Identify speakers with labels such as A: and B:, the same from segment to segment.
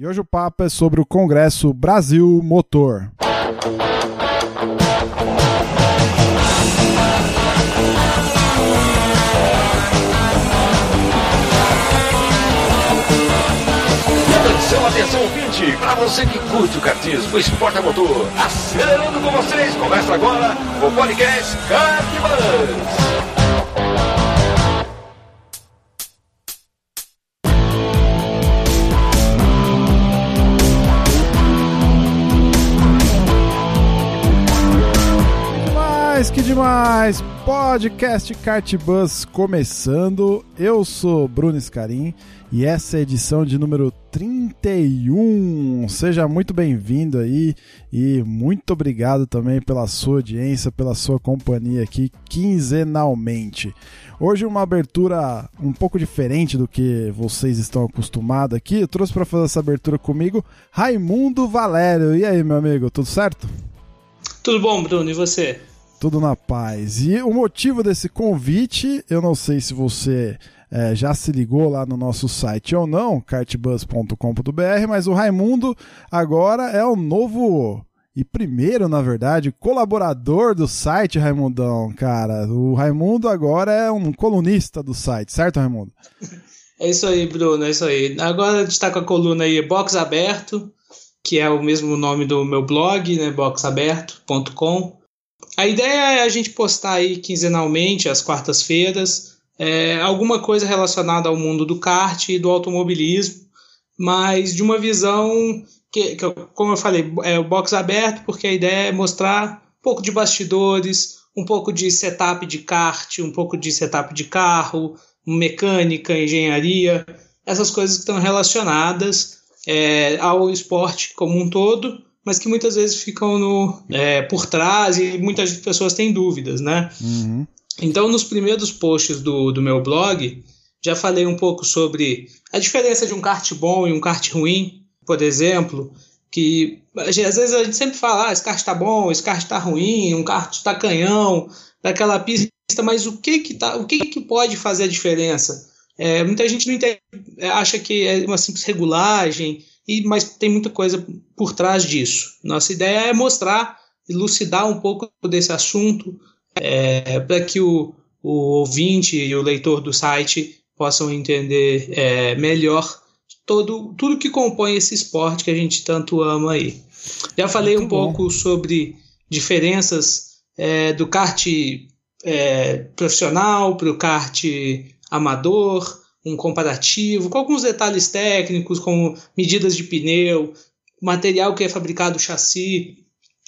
A: E hoje o papo é sobre o Congresso Brasil Motor.
B: Atenção, atenção, ouvinte! Para você que curte o kartismo, o esporte a motor, acelerando com vocês, começa agora o podcast Kartbus.
A: Demais! Podcast Kart Bus começando. Eu sou Bruno Scarim e essa é a edição de número 31. Seja muito bem-vindo aí e muito obrigado também pela sua audiência, pela sua companhia aqui quinzenalmente. Hoje uma abertura um pouco diferente do que vocês estão acostumados aqui. Eu trouxe para fazer essa abertura comigo Raimundo Valério. E aí, meu amigo, tudo certo?
C: Tudo bom, Bruno, e você?
A: Tudo na paz. E o motivo desse convite, eu não sei se você é, já se ligou lá no nosso site ou não, cartbus.com.br, mas o Raimundo agora é o novo e primeiro, na verdade, colaborador do site, Raimundão, cara. O Raimundo agora é um colunista do site, certo, Raimundo?
C: É isso aí, Bruno, é isso aí. Agora a gente está com a coluna aí Box Aberto, que é o mesmo nome do meu blog, né, boxaberto.com. A ideia é a gente postar aí quinzenalmente, às quartas-feiras, é, alguma coisa relacionada ao mundo do kart e do automobilismo, mas de uma visão que, que como eu falei, é o box aberto, porque a ideia é mostrar um pouco de bastidores, um pouco de setup de kart, um pouco de setup de carro, mecânica, engenharia, essas coisas que estão relacionadas é, ao esporte como um todo mas que muitas vezes ficam no, é, por trás e muitas pessoas têm dúvidas, né? Uhum. Então, nos primeiros posts do, do meu blog, já falei um pouco sobre a diferença de um kart bom e um kart ruim, por exemplo, que às vezes a gente sempre fala, ah, esse kart está bom, esse kart está ruim, um kart está canhão, daquela pista, mas o que que, tá, o que, que pode fazer a diferença? É, muita gente não entende, acha que é uma simples regulagem, e, mas tem muita coisa por trás disso. Nossa ideia é mostrar, elucidar um pouco desse assunto, é, para que o, o ouvinte e o leitor do site possam entender é, melhor todo, tudo que compõe esse esporte que a gente tanto ama aí. Já falei Muito um bom. pouco sobre diferenças é, do kart é, profissional para o kart amador, um comparativo, com alguns detalhes técnicos, como medidas de pneu, material que é fabricado chassi,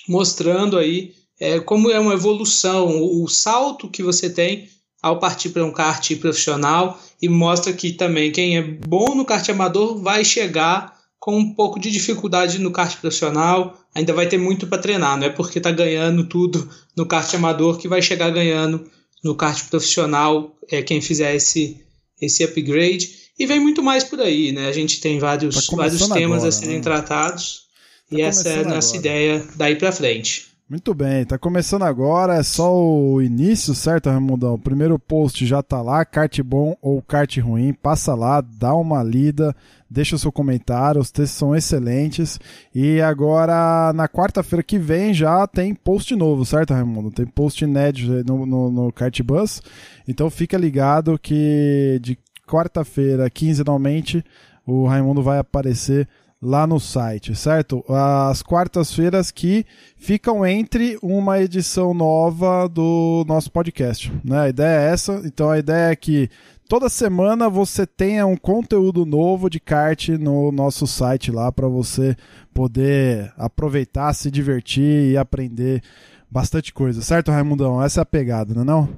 C: mostrando aí é, como é uma evolução, o, o salto que você tem ao partir para um kart profissional e mostra que também quem é bom no kart amador vai chegar com um pouco de dificuldade no kart profissional, ainda vai ter muito para treinar, não é porque está ganhando tudo no kart amador que vai chegar ganhando no kart profissional, é quem fizer esse esse upgrade. E vem muito mais por aí, né? A gente tem vários, tá vários temas agora, a serem né? tratados. Tá e essa é a nossa agora. ideia daí para frente.
A: Muito bem, tá começando agora, é só o início, certo, Ramondão? O primeiro post já tá lá, kart bom ou kart ruim, passa lá, dá uma lida, deixa o seu comentário, os textos são excelentes. E agora, na quarta-feira que vem, já tem post novo, certo, Raimundo? Tem post inédito no, no, no Kart Bus. Então fica ligado que de quarta-feira, quinzenalmente, o Raimundo vai aparecer lá no site, certo? As quartas-feiras que ficam entre uma edição nova do nosso podcast, né? A ideia é essa. Então a ideia é que toda semana você tenha um conteúdo novo de kart no nosso site lá para você poder aproveitar, se divertir e aprender bastante coisa, certo, Raimundão? Essa é a pegada, não é não?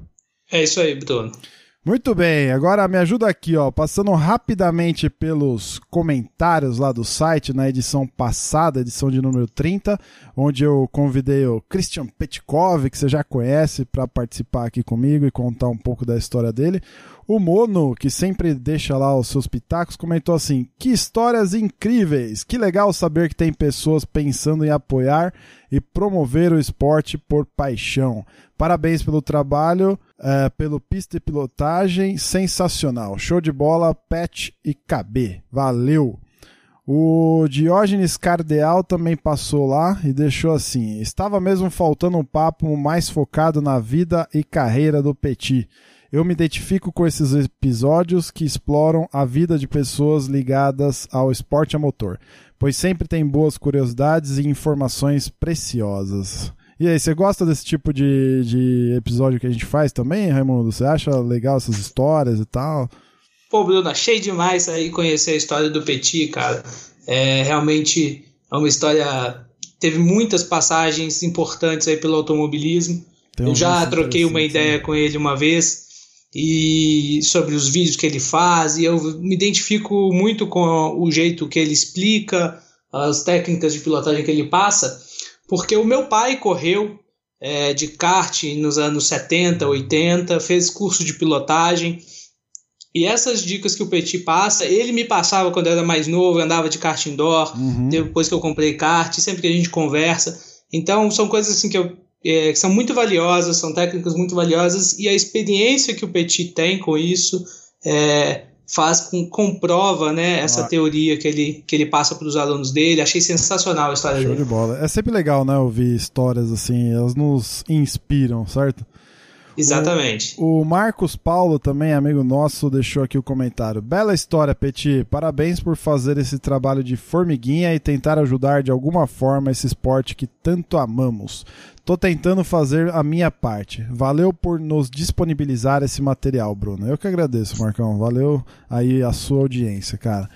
C: É isso aí, Bruno.
A: Muito bem, agora me ajuda aqui, ó, passando rapidamente pelos comentários lá do site na edição passada, edição de número 30, onde eu convidei o Christian Petkov, que você já conhece, para participar aqui comigo e contar um pouco da história dele. O Mono, que sempre deixa lá os seus pitacos, comentou assim: Que histórias incríveis! Que legal saber que tem pessoas pensando em apoiar e promover o esporte por paixão. Parabéns pelo trabalho, uh, pelo pista e pilotagem, sensacional. Show de bola, Pet e KB. Valeu! O Diógenes Cardeal também passou lá e deixou assim: estava mesmo faltando um papo mais focado na vida e carreira do Petit. Eu me identifico com esses episódios que exploram a vida de pessoas ligadas ao esporte a motor, pois sempre tem boas curiosidades e informações preciosas. E aí, você gosta desse tipo de, de episódio que a gente faz também, Raimundo? Você acha legal essas histórias e tal?
C: Pô, Bruno, achei demais aí conhecer a história do Petit, cara. É realmente é uma história. Teve muitas passagens importantes aí pelo automobilismo. Tem eu já troquei uma ideia né? com ele uma vez e sobre os vídeos que ele faz, e eu me identifico muito com o jeito que ele explica, as técnicas de pilotagem que ele passa, porque o meu pai correu é, de kart nos anos 70, 80, fez curso de pilotagem e essas dicas que o Petit passa, ele me passava quando eu era mais novo, eu andava de kart indoor, uhum. depois que eu comprei kart, sempre que a gente conversa. Então, são coisas assim que, eu, é, que são muito valiosas, são técnicas muito valiosas, e a experiência que o Petit tem com isso é, faz com, comprova né, essa ah. teoria que ele, que ele passa para os alunos dele. Achei sensacional a história
A: Show
C: dele.
A: de bola. É sempre legal, né, ouvir histórias assim, elas nos inspiram, certo?
C: Exatamente.
A: O, o, Marcos Paulo, também amigo nosso, deixou aqui o comentário. Bela história, Petit. Parabéns por fazer esse trabalho de formiguinha e tentar ajudar de alguma forma esse esporte que tanto amamos. Tô tentando fazer a minha parte. Valeu por nos disponibilizar esse material, Bruno. Eu que agradeço, Marcão. Valeu aí a sua audiência, cara.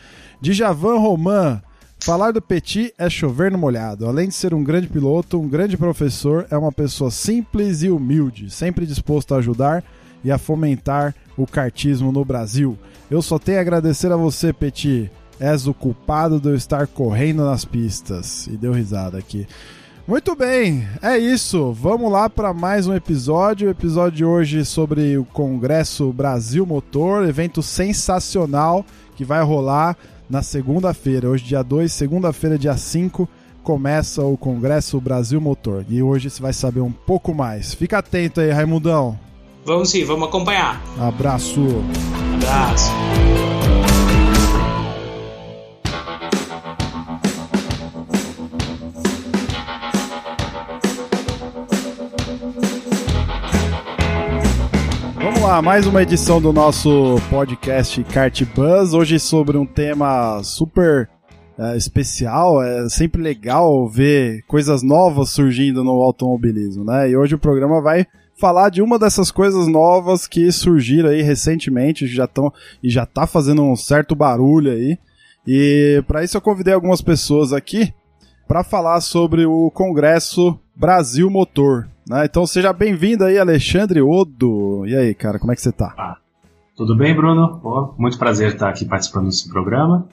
A: Djavan Roman, Falar do Petit é chover no molhado. Além de ser um grande piloto, um grande professor, é uma pessoa simples e humilde, sempre disposto a ajudar e a fomentar o kartismo no Brasil. Eu só tenho a agradecer a você, Petit. És o culpado de eu estar correndo nas pistas. E deu risada aqui. Muito bem, é isso. Vamos lá para mais um episódio. O episódio de hoje sobre o Congresso Brasil Motor, evento sensacional que vai rolar na segunda-feira. Hoje, dia 2, segunda-feira, dia 5, começa o Congresso Brasil Motor. E hoje você vai saber um pouco mais. Fica atento aí, Raimundão.
C: Vamos sim, vamos acompanhar.
A: Abraço.
C: Abraço.
A: Lá, mais uma edição do nosso podcast Kart Buzz. Hoje sobre um tema super é, especial. É sempre legal ver coisas novas surgindo no automobilismo, né? E hoje o programa vai falar de uma dessas coisas novas que surgiram aí recentemente, já estão e já tá fazendo um certo barulho aí. E para isso eu convidei algumas pessoas aqui para falar sobre o Congresso Brasil Motor. Né? Então seja bem-vindo aí, Alexandre Odo. E aí, cara, como é que você tá? Ah,
D: tudo bem, Bruno? Pô, muito prazer estar aqui participando desse programa.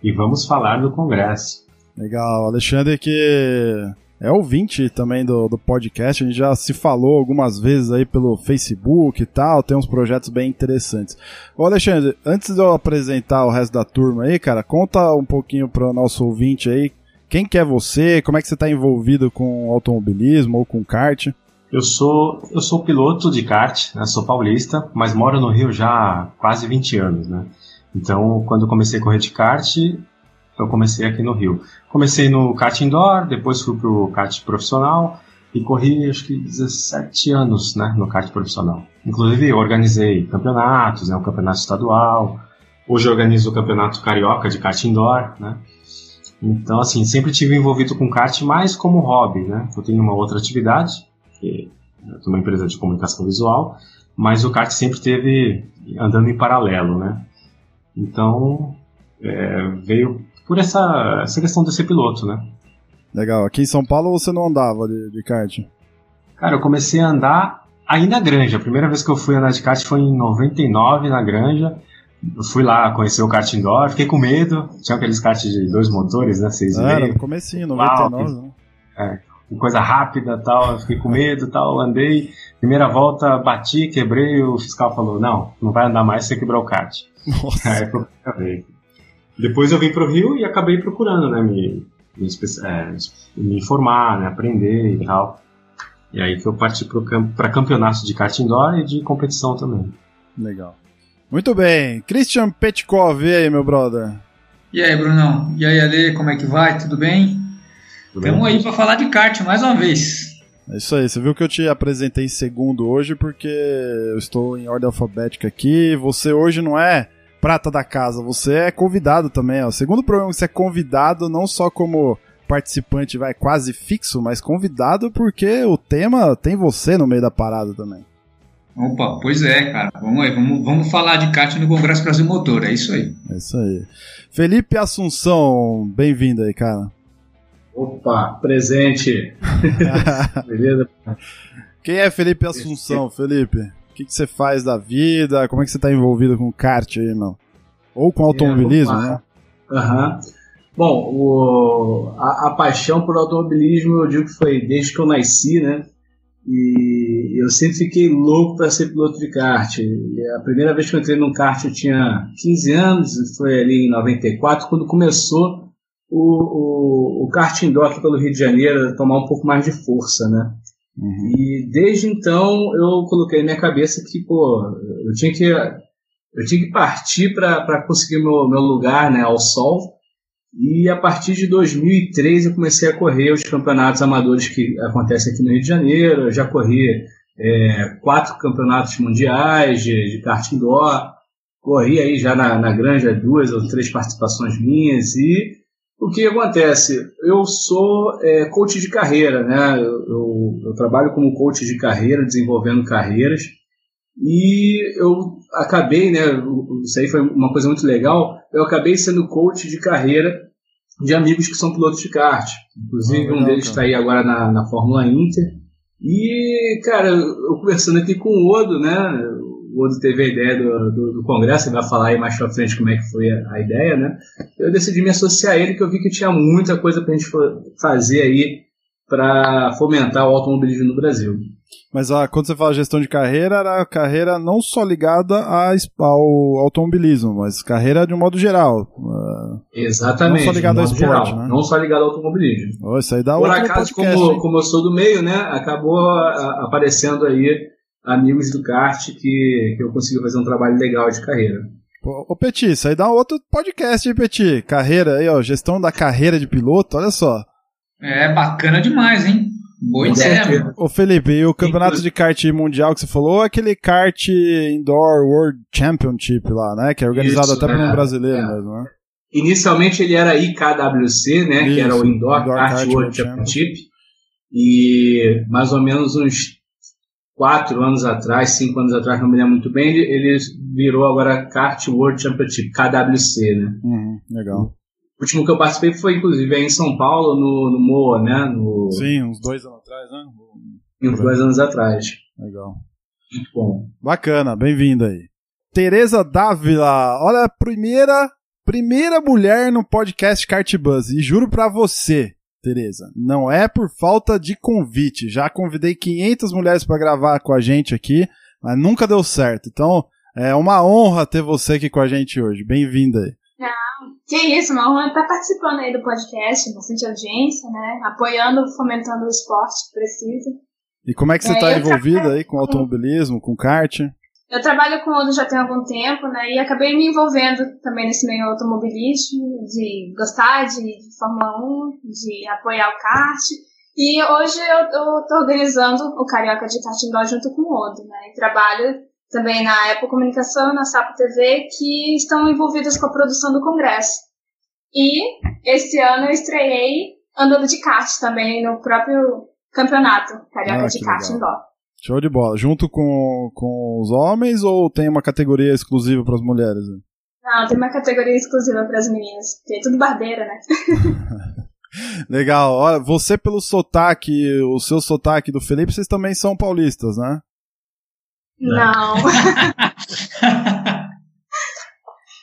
D: E vamos falar do Congresso.
A: Legal, Alexandre que é ouvinte também do, do podcast, a gente já se falou algumas vezes aí pelo Facebook e tal, tem uns projetos bem interessantes. Ô Alexandre, antes de eu apresentar o resto da turma aí, cara, conta um pouquinho para o nosso ouvinte aí quem que é você? Como é que você está envolvido com automobilismo ou com kart?
D: Eu sou, eu sou piloto de kart, né? sou paulista, mas moro no Rio já há quase 20 anos, né? Então, quando eu comecei a correr de kart, eu comecei aqui no Rio. Comecei no kart indoor, depois fui pro kart profissional e corri acho que 17 anos, né, no kart profissional. Inclusive, organizei campeonatos, né, o campeonato estadual. Hoje organizo o campeonato carioca de kart indoor, né? Então, assim, sempre tive envolvido com kart mais como hobby, né? Eu tenho uma outra atividade, que é uma empresa de comunicação visual, mas o kart sempre teve andando em paralelo, né? Então, é, veio por essa, essa questão de ser piloto, né?
A: Legal. Aqui em São Paulo você não andava de, de kart?
D: Cara, eu comecei a andar aí na Granja. A primeira vez que eu fui andar de kart foi em 99 na Granja. Eu fui lá conhecer o kart indoor, fiquei com medo. Tinha aqueles karts de dois motores, né? Seis
A: Era, no comecinho, 99, Uau, né?
D: É, coisa rápida tal, fiquei com medo tal, andei. Primeira volta, bati, quebrei, o fiscal falou, não, não vai andar mais, você quebrou o kart. Nossa. Aí eu acabei. Depois eu vim pro Rio e acabei procurando, né, me, me, é, me informar, né, aprender e tal. E aí que eu parti para campeonatos de kart indoor e de competição também.
A: Legal. Muito bem. Christian Petkov, e aí, meu brother?
E: E aí, Brunão? E aí, Ale, como é que vai? Tudo bem? Estamos aí para falar de kart mais uma vez.
A: É isso aí, você viu que eu te apresentei em segundo hoje porque eu estou em ordem alfabética aqui. Você hoje não é prata da casa, você é convidado também. Ó. O segundo programa você é convidado não só como participante vai quase fixo, mas convidado porque o tema tem você no meio da parada também.
E: Opa, pois é, cara. Vamos aí, vamos, vamos falar de kart no Congresso Brasil Motor, é isso aí.
A: É isso aí. Felipe Assunção, bem-vindo aí, cara.
F: Opa, presente.
A: Beleza? Quem é Felipe Assunção, Felipe? O que, que você faz da vida? Como é que você está envolvido com kart aí, meu? Ou com automobilismo, é, né?
F: Aham. Uhum. Bom, o, a, a, paixão por automobilismo eu digo que foi desde que eu nasci, né? E eu sempre fiquei louco para ser piloto de kart. E a primeira vez que eu entrei num kart eu tinha 15 anos, foi ali em 94, quando começou o, o, o kart indoor aqui pelo Rio de Janeiro tomar um pouco mais de força, né? Uhum. E desde então eu coloquei na minha cabeça que, pô, eu tinha que, eu tinha que partir para conseguir meu, meu lugar né, ao sol. E a partir de 2003 eu comecei a correr os campeonatos amadores que acontecem aqui no Rio de Janeiro. Eu já corri é, quatro campeonatos mundiais de, de kart indoor. Corri aí já na, na Granja duas ou três participações minhas e o que acontece? Eu sou é, coach de carreira, né? Eu, eu, eu, trabalho como coach de carreira, desenvolvendo carreiras, e eu acabei, né? Isso aí foi uma coisa muito legal. Eu acabei sendo coach de carreira de amigos que são pilotos de kart. Inclusive, um deles está aí agora na, na Fórmula Inter. E, cara, eu conversando aqui com o Odo, né? o Odo teve a ideia do, do, do, congresso, ele vai falar aí mais pra frente como é que foi a, a, ideia, né? Eu decidi me associar a ele, que eu vi que tinha muita coisa pra gente fazer aí para fomentar o automobilismo no Brasil.
A: Mas ah, quando você fala gestão de carreira, era carreira não só ligada a, ao automobilismo, mas carreira de um modo geral. Uh,
F: Exatamente.
A: Não só ligada ao esporte,
F: geral, né? Não só ligado ao automobilismo.
A: Oh, isso aí dá
F: Por acaso, podcast, como, como eu sou do meio, né, acabou a, aparecendo aí amigos do kart que, que eu consigo fazer um trabalho legal de carreira.
A: Ô, Petit, isso aí dá outro podcast, hein, Petit? Carreira aí, ó, gestão da carreira de piloto, olha só.
E: É bacana demais, hein? Boa ideia.
A: Ô, Felipe, e o campeonato de kart mundial que você falou, é aquele kart Indoor World Championship lá, né? Que é organizado Isso, até por um é, brasileiro é. mesmo, né?
F: Inicialmente ele era IKWC, né? Isso, que era o Indoor, Indoor Kart, Kart World Championship. Championship. E mais ou menos uns quatro anos atrás, cinco anos atrás, não me lembro muito bem, ele, ele virou agora Kart World Championship, KWC, né?
A: Uhum, legal.
F: O último que eu participei foi, inclusive, em São Paulo, no, no MOA, né? No...
A: Sim, uns dois anos atrás, né?
F: Uns dois anos atrás.
A: Legal.
F: Muito bom.
A: Bacana, bem-vinda aí. Tereza Dávila, olha a primeira, primeira mulher no podcast Kart Buzz, e juro pra você, Tereza, não é por falta de convite. Já convidei 500 mulheres para gravar com a gente aqui, mas nunca deu certo. Então, é uma honra ter você aqui com a gente hoje. Bem-vinda aí.
G: Não, que isso, uma honra estar participando aí do podcast, bastante audiência, né? Apoiando, fomentando o esporte que precisa.
A: E como é que você está é, envolvida aí com automobilismo, com kart?
G: Eu trabalho com o já tem algum tempo, né? E acabei me envolvendo também nesse meio automobilismo, de gostar de, de Fórmula 1, de apoiar o kart. E hoje eu estou organizando o Carioca de Kart Indoor junto com o Odo, né? E trabalho também na Apple Comunicação, na Sapo TV, que estão envolvidas com a produção do congresso. E esse ano eu estreiei andando de kart também no próprio campeonato Carioca ah, de Kart legal. Indoor.
A: Show de bola. Junto com, com os homens ou tem uma categoria exclusiva para as mulheres?
G: Não, tem uma categoria exclusiva para as meninas. Tem tudo barbeira, né?
A: Legal. Olha, você pelo sotaque, o seu sotaque do Felipe, vocês também são paulistas, né?
G: Não.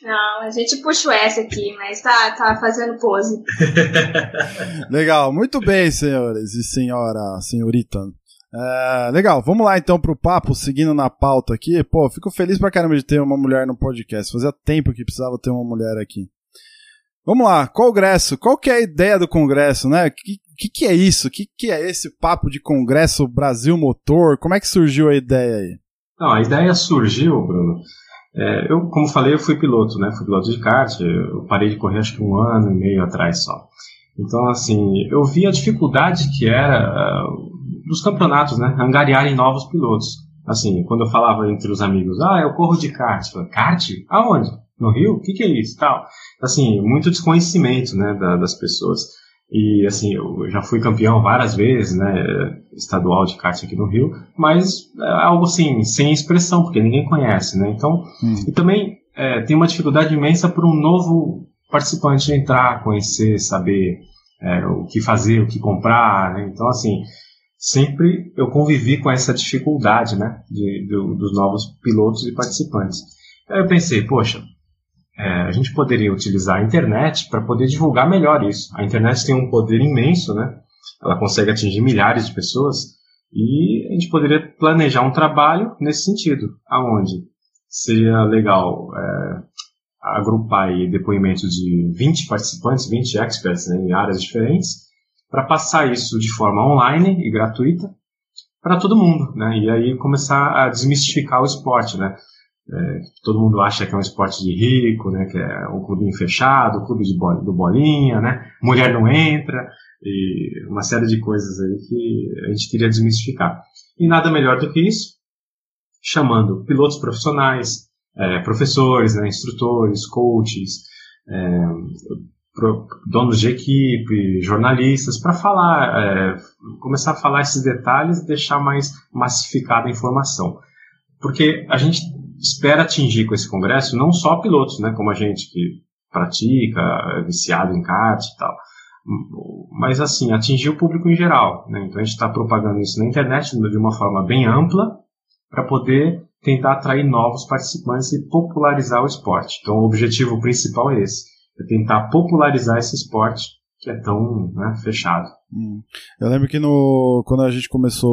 G: Não, a gente puxa o S aqui, mas tá, tá fazendo pose.
A: Legal, muito bem, senhores e senhora, senhorita. É, legal, vamos lá então pro papo, seguindo na pauta aqui. Pô, fico feliz pra caramba de ter uma mulher no podcast. Fazia tempo que precisava ter uma mulher aqui. Vamos lá, congresso. Qual que é a ideia do congresso, né? O que, que, que, é isso? O que, que é esse papo de congresso Brasil Motor? Como é que surgiu a ideia aí?
D: Não, a ideia surgiu, Bruno, É, eu, como falei, eu fui piloto, né? Fui piloto de kart, eu parei de correr acho que um ano e meio atrás só. Então, assim, eu vi a dificuldade que era uh, dos campeonatos, né? Angariarem novos pilotos. Assim, quando eu falava entre os amigos, ah, eu corro de kart. Eu kart? Aonde? No Rio? O que, que é isso? Tal. Assim, muito desconhecimento, né, da, das pessoas. E assim, eu já fui campeão várias vezes, né, estadual de kart aqui no Rio, mas é algo assim, sem expressão, porque ninguém conhece, né? Então, hum. e também é, tem uma dificuldade imensa para um novo participante entrar, conhecer, saber é, o que fazer, o que comprar, né? Então, assim, sempre eu convivi com essa dificuldade, né, de, dos novos pilotos e participantes. Aí eu pensei, poxa, é, a gente poderia utilizar a internet para poder divulgar melhor isso. A internet tem um poder imenso, né? Ela consegue atingir milhares de pessoas e a gente poderia planejar um trabalho nesse sentido, aonde seria legal é, agrupar depoimentos de 20 participantes, 20 experts né, em áreas diferentes, para passar isso de forma online e gratuita para todo mundo, né? E aí começar a desmistificar o esporte, né? É, todo mundo acha que é um esporte de rico, né, que é um clubinho fechado, o clube de do bolinha, né, mulher não entra, e uma série de coisas aí que a gente queria desmistificar. E nada melhor do que isso, chamando pilotos profissionais, é, professores, né, instrutores, coaches, é, donos de equipe, jornalistas, para falar, é, começar a falar esses detalhes e deixar mais massificada a informação. Porque a gente espera atingir com esse congresso não só pilotos, né, como a gente que pratica, é viciado em kart e tal, mas assim, atingir o público em geral. Né? Então a gente está propagando isso na internet de uma forma bem ampla para poder tentar atrair novos participantes e popularizar o esporte. Então o objetivo principal é esse, é tentar popularizar esse esporte que é tão né, fechado.
A: Hum. Eu lembro que no, quando a gente começou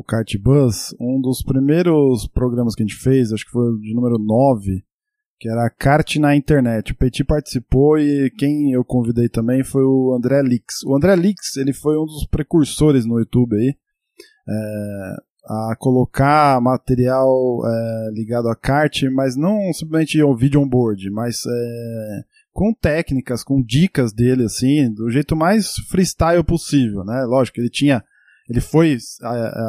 A: o Kart Bus, um dos primeiros programas que a gente fez, acho que foi de número 9, que era Kart na internet. O Petit participou e quem eu convidei também foi o André Lix. O André Lix, ele foi um dos precursores no YouTube aí, é, a colocar material é, ligado a kart, mas não simplesmente o vídeo on board, mas é, com técnicas, com dicas dele, assim, do jeito mais freestyle possível, né? Lógico, ele tinha. Ele foi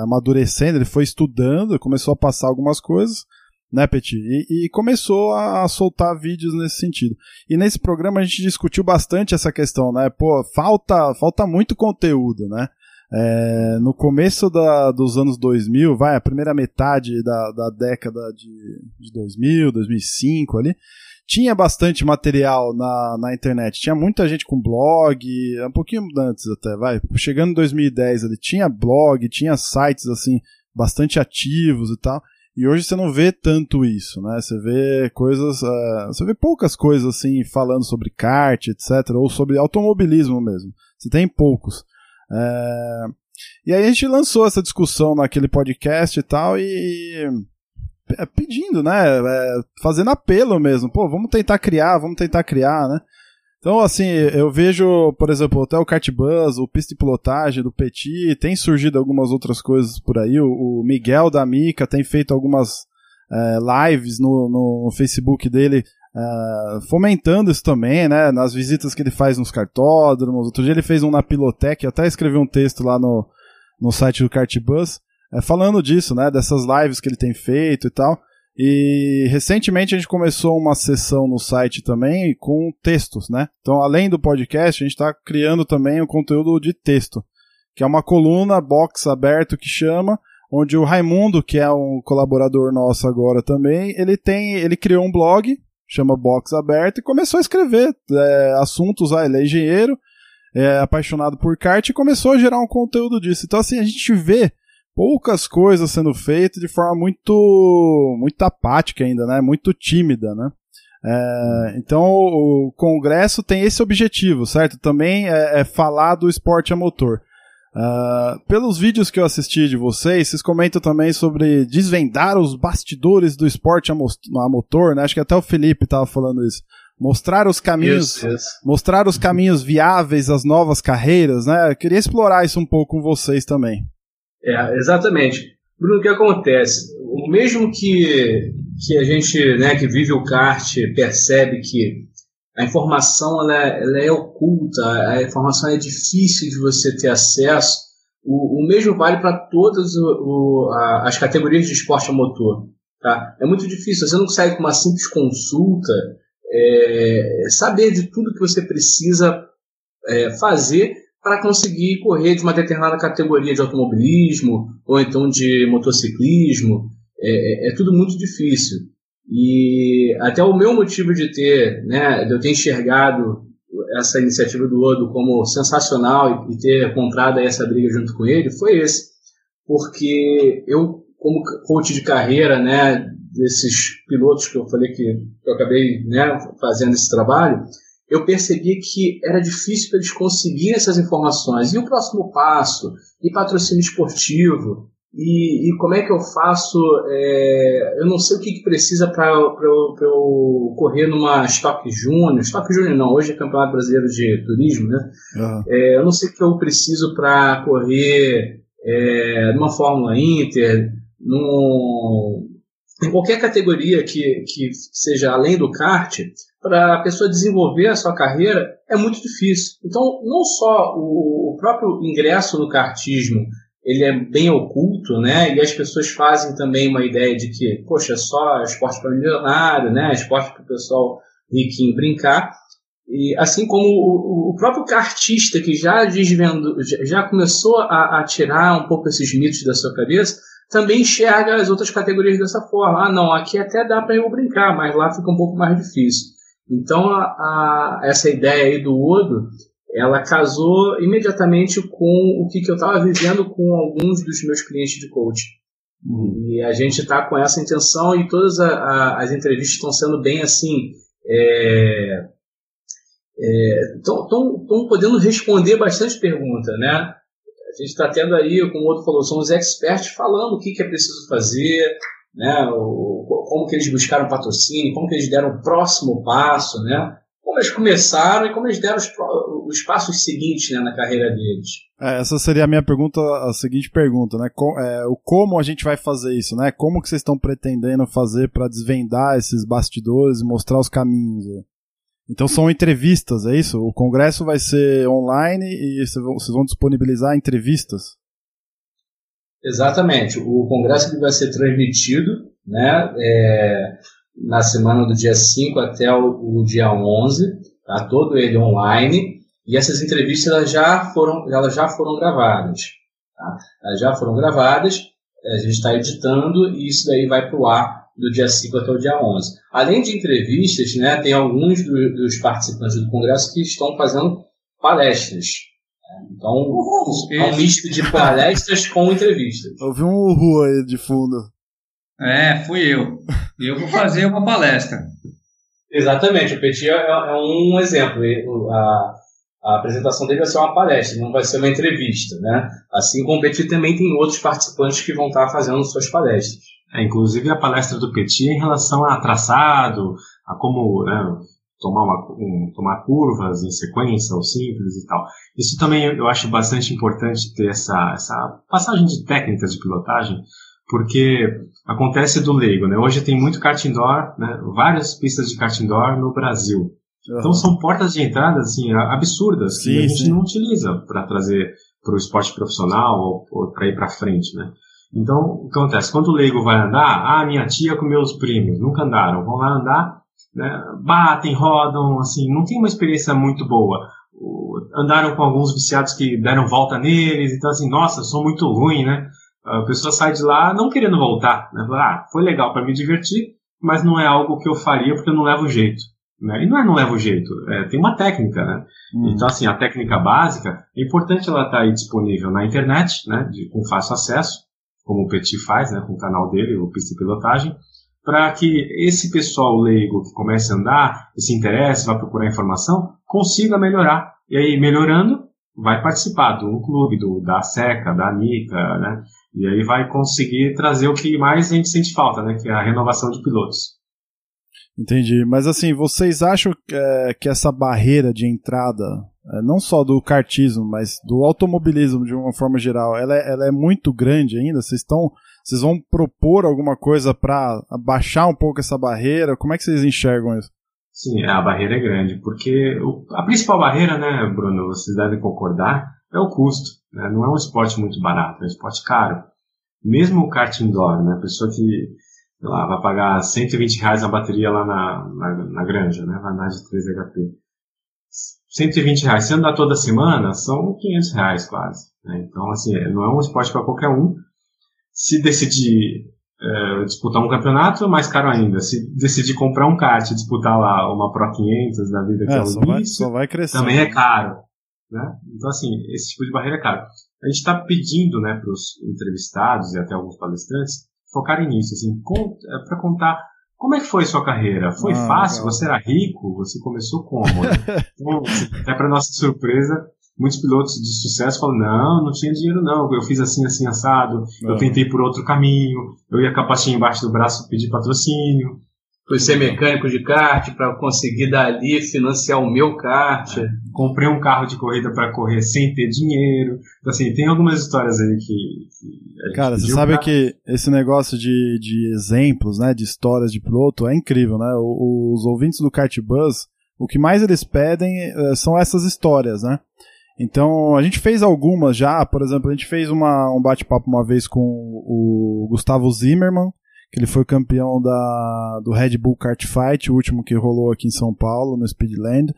A: amadurecendo, ele foi estudando, começou a passar algumas coisas, né, Petit? E, e, começou a soltar vídeos nesse sentido. E nesse programa a gente discutiu bastante essa questão, né? Pô, falta, falta muito conteúdo, né? É, no começo da, dos anos 2000, vai, a primeira metade da, da década de, de 2000, 2005 ali, tinha bastante material na, na internet. Tinha muita gente com blog, um pouquinho antes até, vai. Chegando em 2010, ele tinha blog, tinha sites assim bastante ativos e tal. E hoje você não vê tanto isso, né? Você vê coisas, uh, você vê poucas coisas assim falando sobre kart, etc, ou sobre automobilismo mesmo. Você tem poucos. É... E aí a gente lançou essa discussão naquele podcast e tal e pedindo, né? É, fazendo apelo mesmo. Pô, vamos tentar criar, vamos tentar criar, né? Então, assim, eu vejo, por exemplo, até o Kart o Pista de Pilotagem do Petit, tem surgido algumas outras coisas por aí. O, Miguel da Mica tem feito algumas é, lives no, no Facebook dele, é, fomentando isso também, né? Nas visitas que ele faz nos cartódromos. Outro dia ele fez um na Pilotec, até escrevi um texto lá no, no site do Kart Buzz é, falando disso, né? Dessas lives que ele tem feito e tal. E recentemente a gente começou uma sessão no site também com textos, né? Então, além do podcast, a gente está criando também o conteúdo de texto, que é uma coluna box aberto que chama, onde o Raimundo, que é um colaborador nosso agora também, ele tem, ele criou um blog, chama Box Aberto, e começou a escrever é, assuntos. Ah, ele é engenheiro, é apaixonado por kart e começou a gerar um conteúdo disso. Então, assim, a gente vê poucas coisas sendo feitas de forma muito muito apática ainda, né? Muito tímida, né? É, então o Congresso tem esse objetivo, certo? Também é, é falar do esporte a motor. Uh, pelos vídeos que eu assisti de vocês, vocês comentam também sobre desvendar os bastidores do esporte a, a motor, né? Acho que até o Felipe estava falando isso. Mostrar os caminhos, isso, isso. mostrar os caminhos viáveis, as novas carreiras, né? Eu queria explorar isso um pouco com vocês também.
F: É, exatamente. Bruno, o que acontece? O mesmo que que a gente, né, que vive o kart, percebe que a informação ela, é, ela é oculta, a informação é difícil de você ter acesso. O, o mesmo vale para todas o, o, a, as categorias de esporte a motor. Tá? É muito difícil, você não consegue com uma simples consulta é, saber de tudo que você precisa é, fazer para conseguir correr de uma determinada categoria de automobilismo ou então de motociclismo. É, é, é tudo muito difícil. E até o meu motivo de ter, né, de eu ter enxergado essa iniciativa do Odo como sensacional e, ter comprado essa briga junto com ele foi esse. Porque eu, como coach de carreira, né, desses pilotos que eu falei que, que eu acabei né, fazendo esse trabalho, eu percebi que era difícil para eles conseguirem essas informações. E o próximo passo? E patrocínio esportivo? E, e, como é que eu faço? É, eu não sei o que, que precisa para eu, eu, correr numa Stock Júnior. Stock Júnior não, hoje é Campeonato Brasileiro de Turismo, né? Uhum. É, eu não sei o que eu preciso para correr é, numa Fórmula Inter, num, em qualquer categoria que, que seja além do kart, para a pessoa desenvolver a sua carreira é muito difícil. Então, não só o, o próprio ingresso no kartismo ele é bem oculto, né? E as pessoas fazem também uma ideia de que, poxa, é só esporte para milionário, né? Esporte para o pessoal riquinho brincar. E assim como o, o próprio cartista que já desvendo, já começou a, a, tirar um pouco esses mitos da sua cabeça, também enxerga as outras categorias dessa forma. Ah, não, aqui até dá para eu brincar, mas lá fica um pouco mais difícil. Então, a, a, essa ideia aí do Odo, ela casou imediatamente com o que, que eu estava vivendo com alguns dos meus clientes de coaching. Uhum. E a gente está com essa intenção e todas a, as entrevistas estão sendo bem assim. Estão é, é, podendo responder bastante pergunta, né? A gente está tendo aí, como o outro falou, são os experts falando o que, que é preciso fazer, né? O, como que eles buscaram patrocínio, como que eles deram o próximo passo, né? como eles começaram e como eles deram os, os passos seguintes né, na carreira deles.
A: É, essa seria a minha pergunta, a seguinte pergunta, né? Com, é, o como a gente vai fazer isso, né? Como que vocês estão pretendendo fazer para desvendar esses bastidores e mostrar os caminhos? Né? Então são entrevistas, é isso? O congresso vai ser online e vocês vão disponibilizar entrevistas?
F: Exatamente. O congresso vai ser transmitido, né? É, na semana do dia 5 até o, o dia 11, tá? todo ele online, e essas entrevistas elas já foram, elas já foram gravadas. Tá? Elas já foram gravadas, a gente está editando e isso daí vai para o ar do dia 5 até o dia 11. Além de entrevistas, né, tem alguns do, dos participantes do congresso que estão fazendo palestras. Então, é um misto de palestras com entrevistas.
A: Ouvi um uhul aí de fundo.
E: É, fui eu. Eu vou fazer uma palestra.
F: Exatamente, o Petit é, é um exemplo. A, a, apresentação dele vai ser uma palestra, não vai ser uma entrevista, né? Assim como o Petit também tem outros participantes que vão estar fazendo suas palestras.
D: É, inclusive a palestra do Petit em relação a traçado, a como né, tomar, uma, um, tomar curvas em sequência ou simples e tal. Isso também eu acho bastante importante ter essa, essa passagem de técnicas de pilotagem, porque acontece do leigo, né? Hoje tem muito kart indoor, né? várias pistas de kart indoor no Brasil. Uhum. Então são portas de entrada assim absurdas sim, que a gente sim. não utiliza para trazer para o esporte profissional ou, ou para ir para frente, né? Então o que acontece? Quando o leigo vai andar, ah, minha tia com meus primos nunca andaram, vão lá andar, né? batem, rodam, assim, não tem uma experiência muito boa. Andaram com alguns viciados que deram volta neles, então assim, nossa, sou muito ruim, né? A pessoa sai de lá não querendo voltar. Né? Ah, foi legal para me divertir, mas não é algo que eu faria porque eu não levo jeito. Né? E não é não levo jeito, é, tem uma técnica, né? Hum. Então, assim, a técnica básica, é importante ela estar tá aí disponível na internet, né? De, com fácil acesso, como o Petit faz, né? Com o canal dele, o Pista e Pilotagem, para que esse pessoal leigo que comece a andar se interesse, vá procurar informação, consiga melhorar. E aí, melhorando, vai participar do clube, do, da SECA, da ANICA, né? E aí vai conseguir trazer o que mais a gente sente falta, né? Que é a renovação de pilotos.
A: Entendi. Mas assim, vocês acham é, que essa barreira de entrada não só do kartismo, mas do automobilismo de uma forma geral, ela é, ela é muito grande ainda? Vocês estão, vocês vão propor alguma coisa para baixar um pouco essa barreira? Como é que vocês enxergam isso?
D: Sim, a barreira é grande, porque a principal barreira, né, Bruno, vocês devem concordar, é o custo. Né? Não é um esporte muito barato, é um esporte caro. Mesmo o kart indoor, né, a pessoa que lá, vai pagar 120 reais a bateria lá na, na, na granja, né, vai na de 3 HP 120 reais. Se andar toda semana, são 500 reais quase. Né? Então, assim, não é um esporte para qualquer um. Se decidir é, disputar um campeonato, mais caro ainda. Se decidir comprar um kart e disputar lá uma Pro 500 da vida que é, é o
A: só vai, só vai crescer.
D: também é caro. Né? Então, assim, esse tipo de barreira é caro. A gente está pedindo né, para os entrevistados e até alguns palestrantes focarem nisso, assim, é para contar como é que foi sua carreira? Foi ah, fácil? Legal. Você era rico? Você começou como? então, até para nossa surpresa, muitos pilotos de sucesso falam: não, não tinha dinheiro não, eu fiz assim, assim, assado, eu tentei por outro caminho, eu ia com a pastinha embaixo do braço pedir patrocínio.
F: Fui ser mecânico de kart para conseguir dali financiar o meu kart. É.
D: Comprei um carro de corrida para correr sem ter dinheiro. Então, assim, tem algumas histórias aí que.
A: que Cara, você sabe pra... que esse negócio de, de exemplos, né, de histórias de piloto é incrível, né? Os ouvintes do Kart Buzz, o que mais eles pedem eh, são essas histórias, né? Então, a gente fez algumas já, por exemplo, a gente fez uma, um bate-papo uma vez com o Gustavo Zimmermann, que ele foi campeão da, do Red Bull Kart Fight, o último que rolou aqui em São Paulo, no Speedland.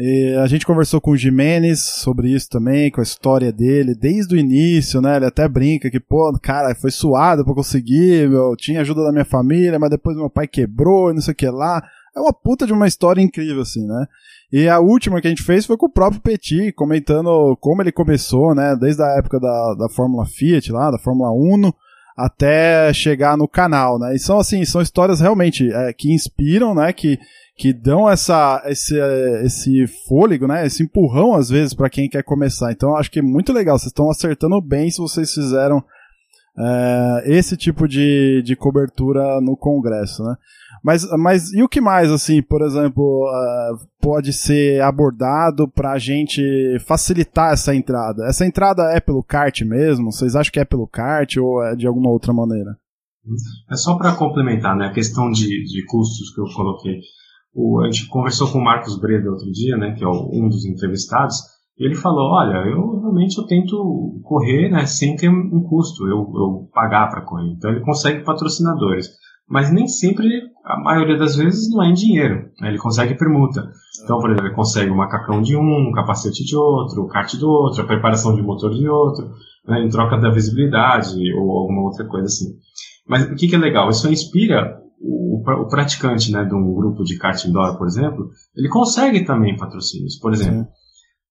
A: E a gente conversou com o Jimenez sobre isso também, com a história dele, desde o início, né? Ele até brinca que, pô, cara, foi suado pra conseguir, meu, tinha ajuda da minha família, mas depois meu pai quebrou e não sei o que lá. É uma puta de uma história incrível, assim, né? E a última que a gente fez foi com o próprio Petit, comentando como ele começou, né? Desde a época da, da Fórmula Fiat lá, da Fórmula Uno, até chegar no canal, né? E são assim, são histórias realmente é, que inspiram, né? Que, que dão essa, esse, esse fôlego, né? Esse empurrão às vezes para quem quer começar. Então acho que é muito legal. Vocês estão acertando bem se vocês fizeram é, esse tipo de, de cobertura no Congresso, né? Mas, mas e o que mais, assim, por exemplo, uh, pode ser abordado para a gente facilitar essa entrada? Essa entrada é pelo kart mesmo? Vocês acham que é pelo kart ou é de alguma outra maneira?
D: É só para complementar, né, a questão de, de custos que eu coloquei. O, a gente conversou com o Marcos Breda outro dia, né, que é um dos entrevistados, e ele falou, olha, eu realmente eu tento correr né, sem ter um custo, eu, eu pagar para correr. Então ele consegue patrocinadores mas nem sempre, a maioria das vezes, não é em dinheiro. Né? Ele consegue permuta. Então, por exemplo, ele consegue um macacão de um, um capacete de outro, o kart do outro, a preparação de motor de outro, né? em troca da visibilidade ou alguma outra coisa assim. Mas o que, que é legal? Isso inspira o, o, praticante né, de um grupo de kart indoor, por exemplo, ele consegue também patrocínios. Por exemplo, Sim.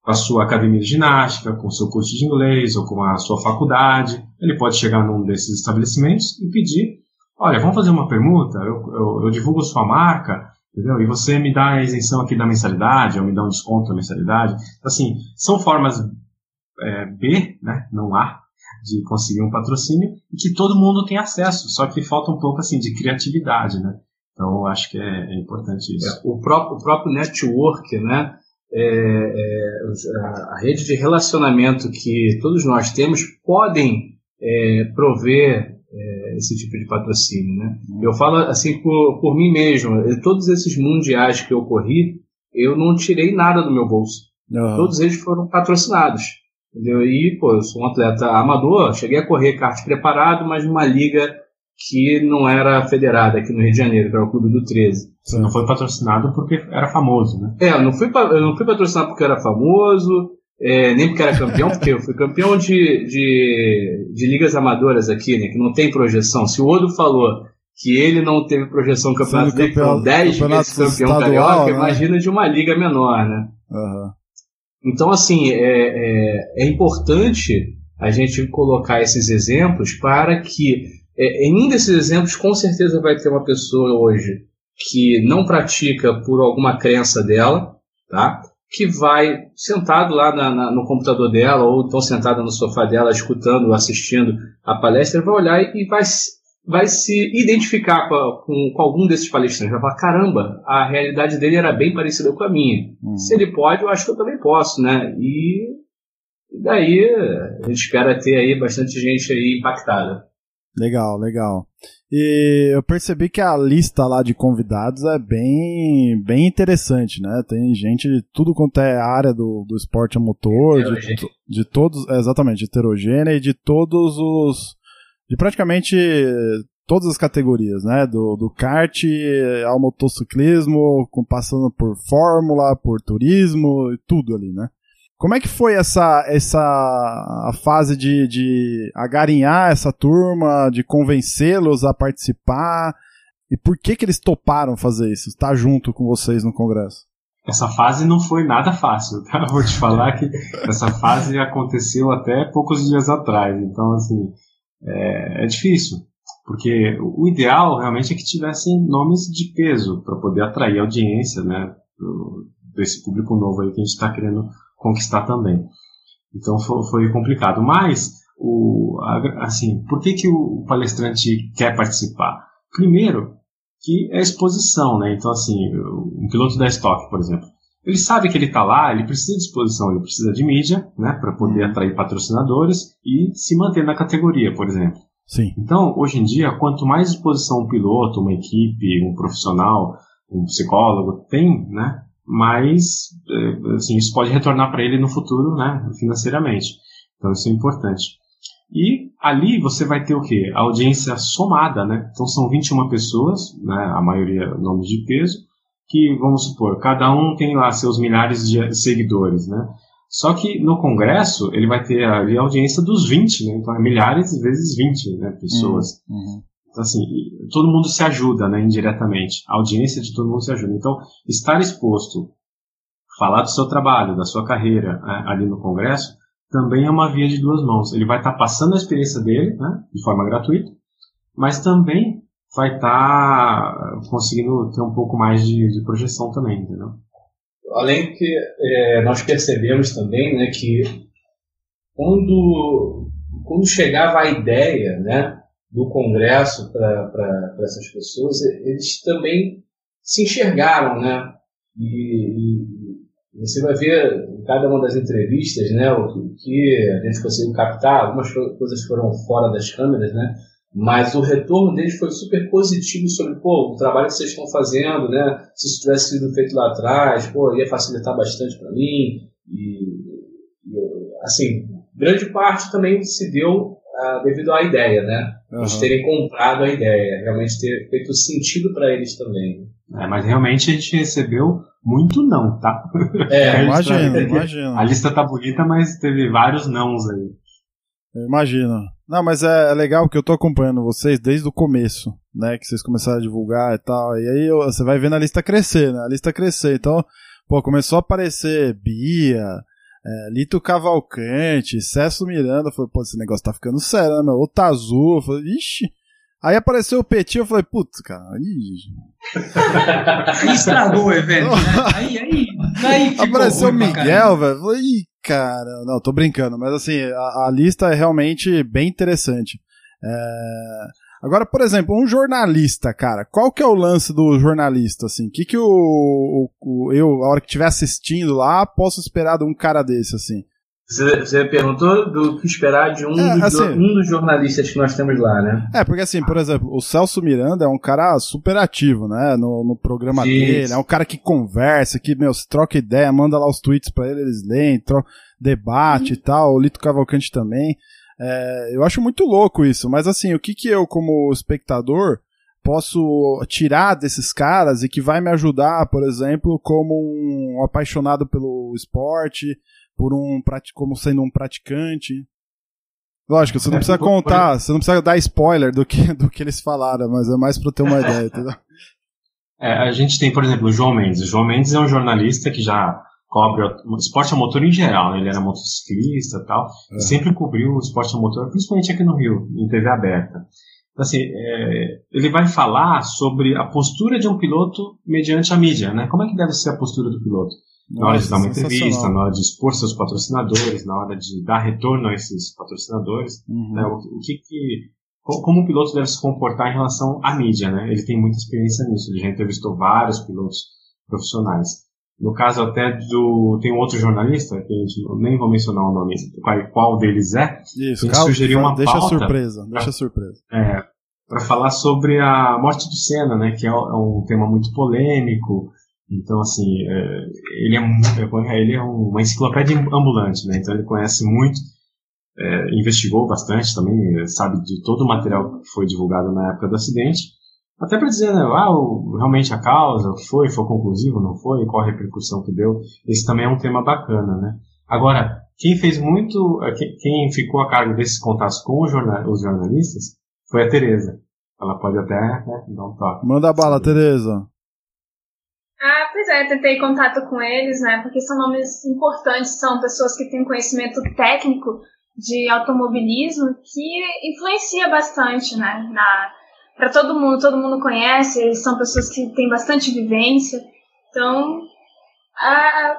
D: A sua academia de ginástica, com seu curso de inglês ou com a sua faculdade, ele pode chegar num desses estabelecimentos e pedir olha, vamos fazer uma permuta, eu, eu, eu divulgo sua marca, entendeu? E você me dá a isenção aqui da mensalidade, ou me dá um desconto da mensalidade. Assim, são formas é, B, né, não A, de conseguir um patrocínio e que todo mundo tem acesso, só que falta um pouco assim de criatividade, né? Então, acho que é, é importante isso. É,
F: o, próprio, o próprio network, né? É, é, a rede de relacionamento que todos nós temos podem é, prover é, esse tipo de patrocínio. Né? Uhum. Eu falo assim por, por mim mesmo, todos esses mundiais que eu corri, eu não tirei nada do meu bolso. Uhum. Todos eles foram patrocinados. Entendeu? E, pô, eu sou um atleta amador, cheguei a correr kart preparado, mas numa liga que não era federada aqui no Rio de Janeiro, que era o Clube do 13.
D: Você não foi patrocinado porque era famoso, né?
F: É, eu não fui, eu não fui patrocinado porque era famoso, é, nem porque era campeão, porque eu fui campeão de, de, de, ligas amadoras aqui, né, que não tem projeção. Se o Odo falou que ele não teve projeção no campeonato dele, com 10 vezes campeão carioca, né? imagina de uma liga menor, né? Uhum. Então, assim, é, é, é, importante a gente colocar esses exemplos para que, é, em um desses exemplos, com certeza vai ter uma pessoa hoje que não pratica por alguma crença dela, tá? que vai sentado lá na, na, no computador dela ou então sentada no sofá dela escutando, assistindo a palestra, vai olhar e vai, vai se identificar com, com, com, algum desses palestrantes, vai falar, caramba, a realidade dele era bem parecida com a minha. Uhum. Se ele pode, eu acho que eu também posso, né? E, e daí a gente espera ter aí bastante gente aí impactada.
A: Legal, legal. E eu percebi que a lista lá de convidados é bem, bem interessante, né? Tem gente de tudo quanto é área do, do esporte a motor, de, de todos, exatamente, heterogênea e de todos os, de praticamente todas as categorias, né? Do, do kart ao motociclismo, passando por fórmula, por turismo, tudo ali, né? Como é que foi essa, essa fase de, de agarinhar essa turma, de convencê-los a participar? E por que que eles toparam fazer isso, estar junto com vocês no congresso?
D: Essa fase não foi nada fácil, tá? Vou te falar que essa fase aconteceu até poucos dias atrás. Então, assim, é, é difícil. Porque o ideal realmente é que tivessem nomes de peso para poder atrair audiência, né? Desse público novo aí que a gente está querendo conquistar também. Então foi, foi complicado. Mas, o, assim, por que, que o palestrante quer participar? Primeiro, que é a exposição, né? Então, assim, um piloto da Stock, por exemplo, ele sabe que ele está lá, ele precisa de exposição, ele precisa de mídia, né, para poder uhum. atrair patrocinadores e se manter na categoria, por exemplo.
A: Sim.
D: Então, hoje em dia, quanto mais exposição um piloto, uma equipe, um profissional, um psicólogo tem, né, mas é, assim, isso pode retornar para ele no futuro, né, financeiramente. Então isso é importante. E ali você vai ter o quê? A audiência somada, né? Então são 21 pessoas, né, a maioria nomes de peso, que vamos supor, cada um tem lá seus milhares de seguidores, né? Só que no congresso ele vai ter ali a audiência dos 20, né? Então é milhares vezes 20 né, pessoas. Uhum. Então, assim, todo mundo se ajuda, né, indiretamente. A audiência de todo mundo se ajuda. Então, estar exposto, falar do seu trabalho, da sua carreira né, ali no Congresso, também é uma via de duas mãos. Ele vai estar tá passando a experiência dele, né, de forma gratuita, mas também vai estar tá conseguindo ter um pouco mais de, de projeção também, entendeu?
F: Além que é, nós percebemos também, né, que quando, quando chegava a ideia, né, do Congresso para essas pessoas, eles também se enxergaram, né? E, e, você vai ver em cada uma das entrevistas, né, o que a gente conseguiu captar, algumas coisas foram fora das câmeras, né? Mas o retorno deles foi super positivo sobre, pô, o trabalho que vocês estão fazendo, né? Se isso tivesse sido feito lá atrás, pô, ia facilitar bastante para mim. E, e, assim, grande parte também se deu devido à ideia, né? Uhum. Eles terem comprado a ideia, realmente ter feito sentido para eles também.
D: É, mas realmente a gente recebeu muito não, tá?
A: É, imagina, imagina.
D: A lista tá bonita, mas teve vários nãos aí.
A: Imagina. Não, mas é, é, legal que eu tô acompanhando vocês desde o começo, né? Que vocês começaram a divulgar e tal. E aí você vai vendo a lista crescer, né? A lista crescer. Então, pô, começou a aparecer Bia, é, Lito Cavalcante, Cesso Miranda, falei, pô, esse negócio tá ficando sério, né, meu? O Tazu, falei, ixi. Aí apareceu o Petit, eu falei, putz, cara,
E: aí estragou o evento, né? Aí, aí, aí
A: Apareceu o Miguel, velho, falei, ih, cara, não, tô brincando, mas assim, a, a lista é realmente bem interessante. É... Agora, por exemplo, um jornalista, cara, qual que é o lance do jornalista, assim? O que que o, o, o, eu, a hora que estiver assistindo lá, posso esperar de um cara desse, assim?
F: Você, você perguntou do que esperar de um, é, dos, assim, um dos jornalistas que nós temos lá, né?
A: É, porque assim, por exemplo, o Celso Miranda é um cara super ativo, né? No, no programa Isso. dele, é um cara que conversa, que, meu, se troca ideia, manda lá os tweets pra ele, eles leem, troca, debate uhum. e tal, o Lito Cavalcante também. É, eu acho muito louco isso, mas assim, o que que eu, como espectador, posso tirar desses caras e que vai me ajudar, por exemplo, como um apaixonado pelo esporte, por um como sendo um praticante. Lógico, você não é, precisa contar, você não precisa dar spoiler do que, do que eles falaram, mas é mais para ter uma ideia, entendeu?
D: É, a gente tem, por exemplo, o João Mendes. O João Mendes é um jornalista que já cobre o esporte a motor em geral, né? ele era motociclista tal, é. e sempre cobriu o esporte a motor, principalmente aqui no Rio, em TV aberta. Então, assim, é, ele vai falar sobre a postura de um piloto mediante a mídia, né? Como é que deve ser a postura do piloto? Nossa, na hora de dar uma entrevista, na hora de expor seus patrocinadores, na hora de dar retorno a esses patrocinadores, uhum. né? o, o, que, que como o piloto deve se comportar em relação à mídia, né? Ele tem muita experiência nisso, ele já entrevistou vários pilotos profissionais. No caso até do. Tem um outro jornalista, que a gente nem vou mencionar o nome, qual, deles é.
A: Isso, calma, sugeriu uma deixa pauta. surpresa, pra, deixa surpresa.
D: É, para falar sobre a morte do Senna, né? Que é, é um tema muito polêmico. Então, assim, é, ele, é, ele é uma enciclopédia ambulante, né? Então ele conhece muito, é, investigou bastante também, sabe de todo o material que foi divulgado na época do acidente. Até para dizer, né, ah, o, realmente a causa foi, foi conclusivo, não foi, qual a repercussão que deu. Esse também é um tema bacana, né? Agora, quem fez muito, eh, quem ficou a cargo desses contatos com os, jornal, os jornalistas foi a Tereza. Ela pode até né, dar um toque.
A: Manda bala, Tereza.
G: Ah, pois é, tentei contato com eles, né? Porque são nomes importantes, são pessoas que têm conhecimento técnico de automobilismo que influencia bastante, né? Na, para todo mundo, todo mundo conhece, eles são pessoas que têm bastante vivência, então a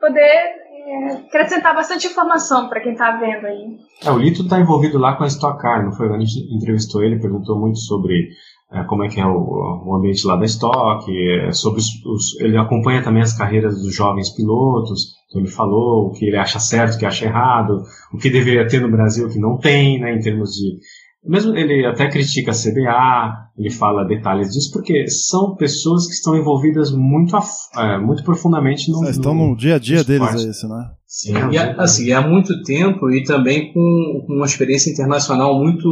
G: poder é, acrescentar bastante informação para quem está vendo aí.
D: É, o Lito está envolvido lá com a Stock Car, não foi? A gente entrevistou ele, perguntou muito sobre é, como é que é o, o, ambiente lá da Stock, é, sobre os, os, ele acompanha também as carreiras dos jovens pilotos, então ele falou o que ele acha certo, o que acha errado, o que deveria ter no Brasil que não tem, né, em termos de mesmo ele até critica a CBA, ele fala detalhes disso, porque são pessoas que estão envolvidas muito, é, muito profundamente no.
A: estão no dia a dia deles, é isso, né?
F: Sim, e, assim, há muito tempo e também com, com uma experiência internacional muito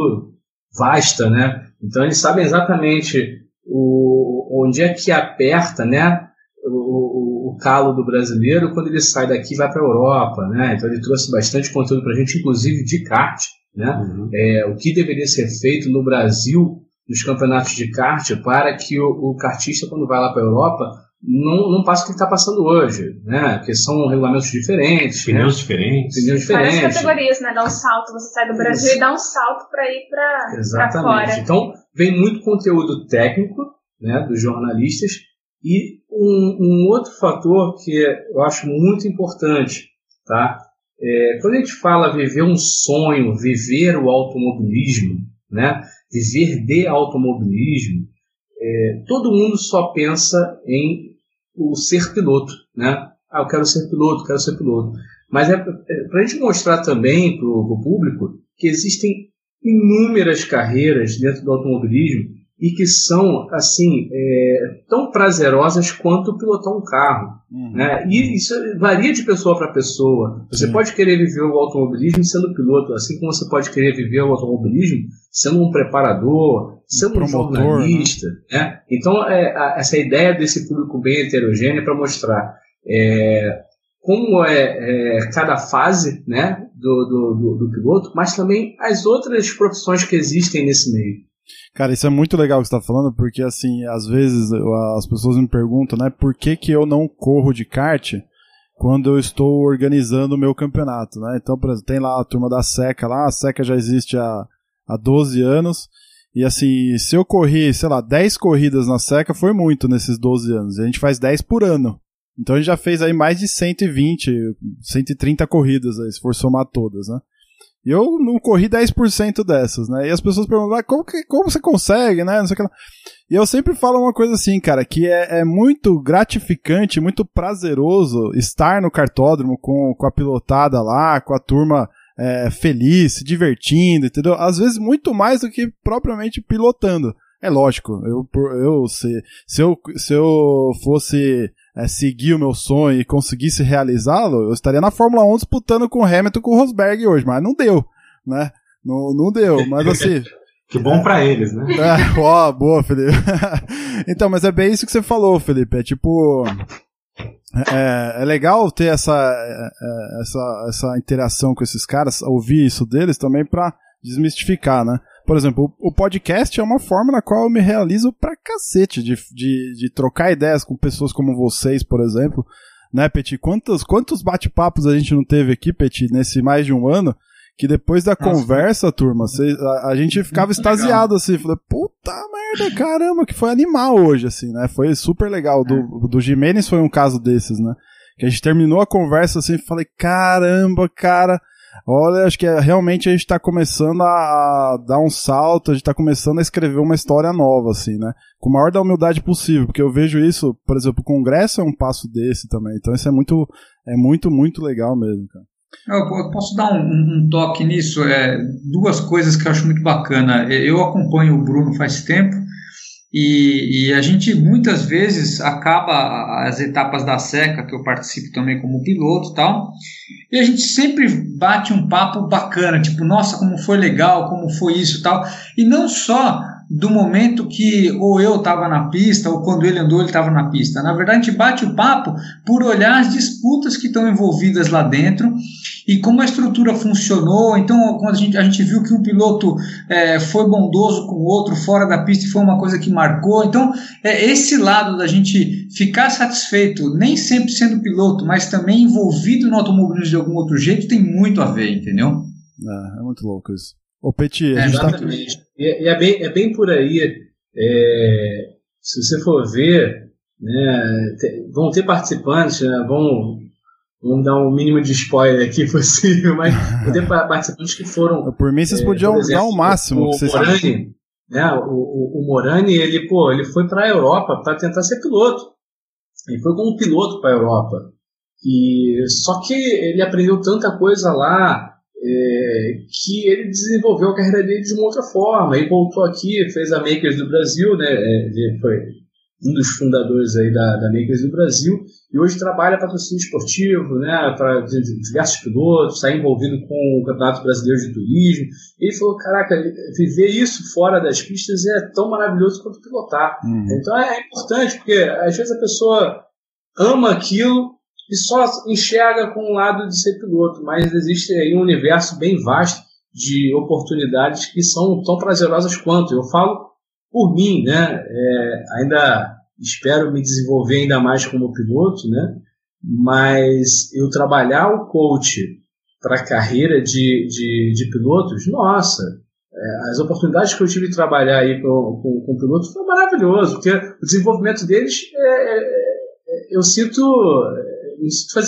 F: vasta, né? Então eles sabem exatamente o, onde é que aperta, né? O calo do brasileiro quando ele sai daqui e vai para a Europa, né? Então ele trouxe bastante conteúdo para a gente, inclusive de kart né? Uhum. É, o que deveria ser feito no Brasil, nos campeonatos de kart, para que o, o kartista, quando vai lá para a Europa, não, não passe o que está passando hoje, né? Porque são regulamentos diferentes.
D: Pneus né? diferentes.
G: Pneus diferentes. Várias categorias, né? Dá um salto, você sai do Brasil Isso. e dá um salto para ir para fora.
F: Então, vem muito conteúdo técnico, né? Dos jornalistas. E um, um outro fator que eu acho muito importante, tá? É, quando a gente fala viver um sonho, viver o automobilismo, né? viver de automobilismo, é, todo mundo só pensa em o ser piloto. Né? Ah, eu quero ser piloto, quero ser piloto. Mas é, é para a gente mostrar também para o público que existem inúmeras carreiras dentro do automobilismo e que são assim é, tão prazerosas quanto pilotar um carro. Uhum. Né? E isso varia de pessoa para pessoa. Você Sim. pode querer viver o automobilismo sendo piloto, assim como você pode querer viver o automobilismo sendo um preparador, sendo um, promotor, né? jornalista. Né? Né? Então, é, a, essa ideia desse público bem heterogêneo é para mostrar é, como é, é, cada fase né, do, do, do, do piloto, mas também as outras profissões que existem nesse meio.
A: Cara, isso é muito legal que você tá falando, porque assim, às vezes as pessoas me perguntam, né, por que que eu não corro de kart quando eu estou organizando o meu campeonato, né? Então, por exemplo, tem lá a turma da SECA lá, a SECA já existe há, há 12 anos, e assim, se eu corri, sei lá, 10 corridas na SECA, foi muito nesses 12 anos, a gente faz 10 por ano. Então a gente já fez aí mais de 120, 130 corridas aí, se for somar todas, né? E eu não corri 10% dessas, né? E as pessoas perguntam, ah, como, que, como você consegue, né? Não sei o que lá. E eu sempre falo uma coisa assim, cara, que é, é muito gratificante, muito prazeroso estar no cartódromo com, com a pilotada lá, com a turma é, feliz, se divertindo, entendeu? Às vezes muito mais do que propriamente pilotando. É lógico, eu, eu se, se eu se eu fosse é, seguir o meu sonho e conseguisse realizá-lo, eu estaria na Fórmula 1 disputando com o Hamilton com o Rosberg hoje, mas não deu, né? Não, não deu, mas assim.
D: que bom é, para eles, né?
A: É, ó, boa, Felipe. então, mas é bem isso que você falou, Felipe. É tipo. É, é legal ter essa, é, é, essa, essa interação com esses caras, ouvir isso deles também para desmistificar, né? Por exemplo, o, podcast é uma forma na qual eu me realizo pra cacete de, de, de trocar ideias com pessoas como vocês, por exemplo. Né, Peti? Quantos, quantos bate-papos a gente não teve aqui, Peti, nesse mais de um ano? Que depois da Nossa, conversa, turma, cê, a, a, gente ficava extasiado assim, falei, puta merda, caramba, que foi animal hoje, assim, né? Foi super legal. Do, é. do Jimenez foi um caso desses, né? Que a gente terminou a conversa assim, falei, caramba, cara, Olha, acho que é, realmente a gente está começando a dar um salto, a gente está começando a escrever uma história nova, assim, né? Com a maior da humildade possível, porque eu vejo isso, por exemplo, o Congresso é um passo desse também. Então isso é muito, é muito, muito legal mesmo, cara.
E: Eu posso dar um, um, toque nisso? É, duas coisas que eu acho muito bacana. Eu acompanho o Bruno faz tempo e, e, a gente muitas vezes acaba as etapas da seca, que eu participo também como piloto e tal, e a gente sempre bate um papo bacana, tipo, nossa, como foi legal, como foi isso tal, e não só do momento que ou eu estava na pista ou quando ele andou ele estava na pista. Na verdade, a gente bate o papo por olhar as disputas que estão envolvidas lá dentro e como a estrutura funcionou. Então, quando a gente, a gente viu que um piloto é, foi bondoso com o outro fora da pista e foi uma coisa que marcou. Então, é, esse lado da gente ficar satisfeito, nem sempre sendo piloto, mas também envolvido no automobilismo de algum outro jeito, tem muito a ver, entendeu?
A: É, é muito louco isso. Ô, Petit,
F: a é, gente exatamente. Tá... E, e, é, bem, é bem por aí. É, se você for ver, né, vão ter participantes, né, vão, vamos dar um mínimo de spoiler aqui possível, mas vão ter participantes que foram.
A: Por mim, vocês é, podiam exemplo, dar o máximo.
F: O,
A: que vocês
F: Morani, né, o, o, o Morani, ele, pô, ele foi para a Europa para tentar ser piloto. Ele foi como piloto para a Europa. E só que ele aprendeu tanta coisa lá, é, que ele desenvolveu a carreira dele de uma outra forma. Ele voltou aqui, fez a Makers do Brasil, né? É, ele foi um dos fundadores aí da, da Makers do Brasil e hoje trabalha para patrocínio esportivo, né? Para diversos pilotos, está envolvido com o Campeonato Brasileiro de Turismo. Ele falou: caraca, viver isso fora das pistas é tão maravilhoso quanto pilotar. Uhum. Então é importante, porque às vezes a pessoa ama aquilo e só enxerga com o lado de ser piloto, mas existe aí um universo bem vasto de oportunidades que são tão prazerosas quanto. Eu falo por mim, né? É, ainda espero me desenvolver ainda mais como piloto, né? Mas eu trabalhar o coach para a carreira de, de, de, pilotos, nossa, é, as oportunidades que eu tive de trabalhar aí com, com, com pilotos foi maravilhoso, porque o desenvolvimento deles é, é, é eu sinto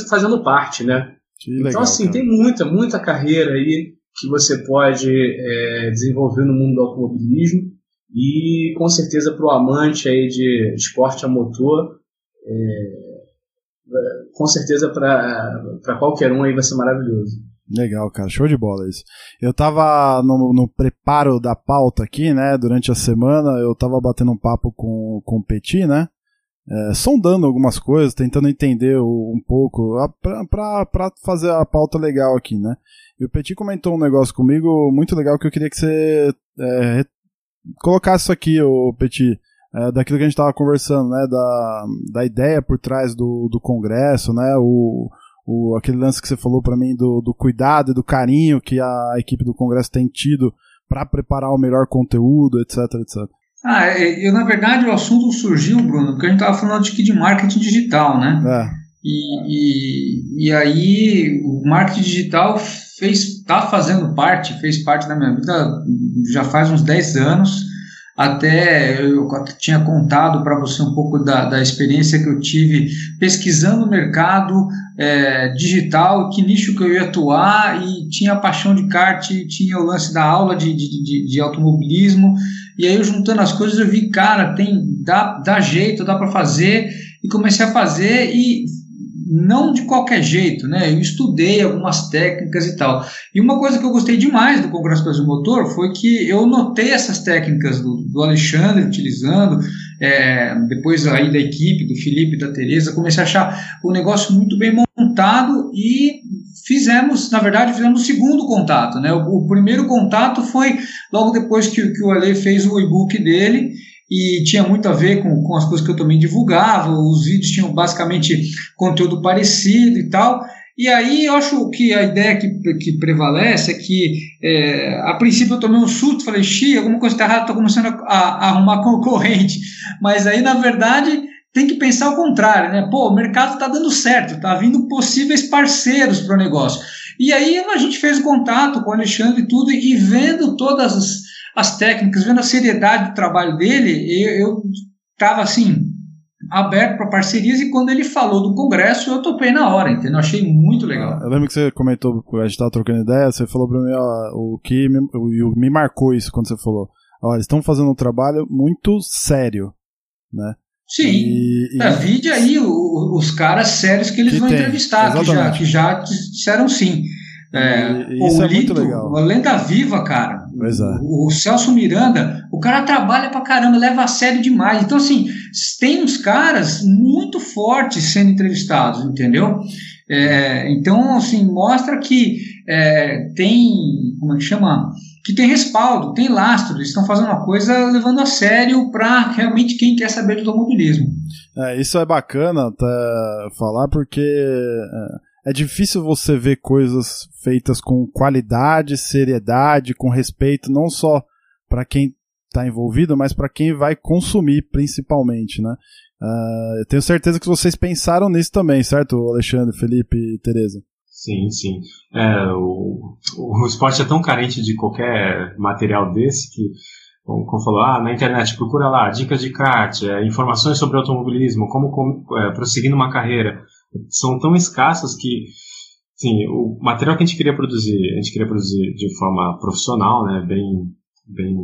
F: fazendo parte, né? Legal, então, assim, cara. tem muita, muita carreira aí que você pode é, desenvolver no mundo do automobilismo e com certeza para o amante aí de esporte a motor, é, com certeza para qualquer um aí vai ser maravilhoso.
A: Legal, cara, show de bola isso. Eu tava no, no, preparo da pauta aqui, né, durante a semana, eu tava batendo um papo com, com o Petit, né, é, sondando algumas coisas, tentando entender um pouco, para fazer a pauta legal aqui, né? E o Petit comentou um negócio comigo muito legal que eu queria que você é, colocasse isso aqui, o Petit, é, daquilo que a gente estava conversando, né? Da, da ideia por trás do, do congresso, né? O, o, aquele lance que você falou para mim do, do cuidado e do carinho que a equipe do congresso tem tido para preparar o melhor conteúdo, etc, etc.
E: Ah, é, eu, na verdade, o assunto surgiu, Bruno, porque a gente estava falando de, de marketing digital, né? É. E, e, e, aí o marketing digital fez, está fazendo parte, fez parte da minha vida já faz uns 10 anos. Até eu tinha contado para você um pouco da, da experiência que eu tive pesquisando o mercado é, digital, que nicho que eu ia atuar, e tinha a paixão de kart, tinha o lance da aula de, de, de, de automobilismo, e aí juntando as coisas eu vi, cara, tem dá, dá jeito, dá para fazer e comecei a fazer e não de qualquer jeito, né? Eu estudei algumas técnicas e tal. E uma coisa que eu gostei demais do Congresso Brasil Motor foi que eu notei essas técnicas do, do Alexandre utilizando, é, depois aí da equipe, do Felipe, da Tereza, comecei a achar o negócio muito bem montado e fizemos, na verdade, fizemos o segundo contato, né? O, o primeiro contato foi logo depois que, que o Ale fez o e-book dele e tinha muito a ver com, com as coisas que eu também divulgava, os vídeos tinham basicamente conteúdo parecido e tal. E aí eu acho que a ideia que, que prevalece é que, é, a princípio eu tomei um susto, falei, xi, alguma coisa está errada, estou começando a, a, a, arrumar concorrente. Mas aí, na verdade, tem que pensar o contrário, né? Pô, o mercado está dando certo, está vindo possíveis parceiros para o negócio. E aí a gente fez o contato com o Alexandre e tudo, e vendo todas as, as técnicas, vendo a seriedade do trabalho dele, eu estava assim, aberto para parcerias e quando ele falou do congresso, eu topei na hora, entendeu? Achei muito legal.
A: Eu lembro que você comentou, a gente tava trocando ideia, você falou para mim, ó, o que me, o, me marcou isso quando você falou. Ó, eles estão fazendo um trabalho muito sério, né?
E: Sim. E, e... É, vide aí os caras sérios que eles que vão tem, entrevistar, que já, que já disseram sim. É,
A: isso o é Lito, muito legal.
E: A lenda viva, cara.
A: É.
E: O, o, Celso Miranda, o cara trabalha pra caramba, leva a sério demais. Então, assim, tem uns caras muito fortes sendo entrevistados, entendeu? É, então, assim, mostra que é, tem, como é que chama? Que tem respaldo, tem lastro, eles estão fazendo uma coisa levando a sério para realmente quem quer saber do automobilismo.
A: É, isso é bacana até falar porque é, é difícil você ver coisas feitas com qualidade, seriedade, com respeito, não só para quem está envolvido, mas para quem vai consumir, principalmente, né? Uh, eu tenho certeza que vocês pensaram nisso também, certo, Alexandre, Felipe e Tereza?
D: Sim, sim. É, o, o esporte é tão carente de qualquer material desse que, como, falou, ah, na internet procura lá dicas de kart, é, informações sobre automobilismo, como, como é, prosseguir numa carreira são tão escassas que sim, o material que a gente queria produzir, a gente queria produzir de forma profissional, né, bem, bem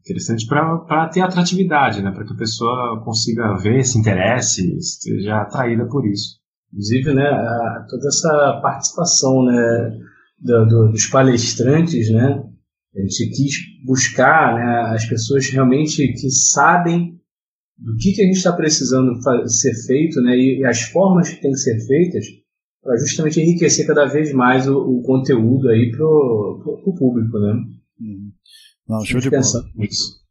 D: interessante para ter atratividade, né, para que a pessoa consiga ver, se interesse, esteja atraída por isso.
F: Inclusive, né, a, toda essa participação, né, do, do, dos palestrantes, né, a gente quis buscar né, as pessoas realmente que sabem do que, que a gente está precisando ser feito né, e, as formas que têm que ser feitas para justamente enriquecer cada vez mais o, o conteúdo aí para o público, né?
A: Uhum. Não, show de bola. Isso.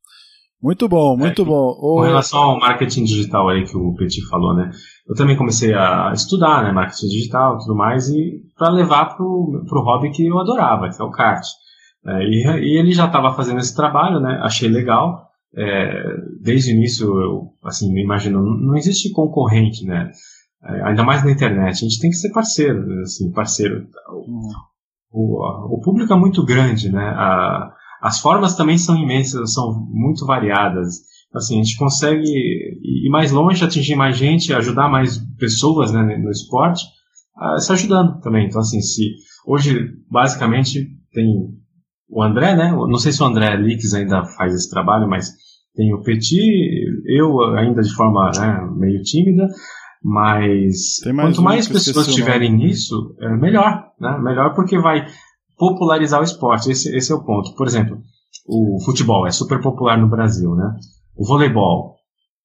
A: Muito bom, muito é, bom.
D: Com relação ao marketing digital aí que o Petit falou, né? Eu também comecei a estudar, né, marketing digital e tudo mais, e para levar pro, pro hobby que eu adorava, que é o kart. É, e, e, ele já estava fazendo esse trabalho, né? Achei legal é, desde o início, eu, assim, eu imagino, não existe concorrente, né? É, ainda mais na internet, a gente tem que ser parceiro, né? assim, parceiro. O, o, o, público é muito grande, né? A, as formas também são imensas, são muito variadas. Assim, a gente consegue ir mais longe, atingir mais gente, ajudar mais pessoas né, no esporte, uh, se ajudando também. Então, assim, se hoje basicamente tem o André, né? Não sei se o André Lix ainda faz esse trabalho, mas tem o Petit, eu ainda de forma né, meio tímida, mas mais quanto mais pessoas tiverem nisso, é melhor, né? Melhor porque vai popularizar o esporte. Esse, esse é o ponto. Por exemplo, o futebol é super popular no Brasil, né? O voleibol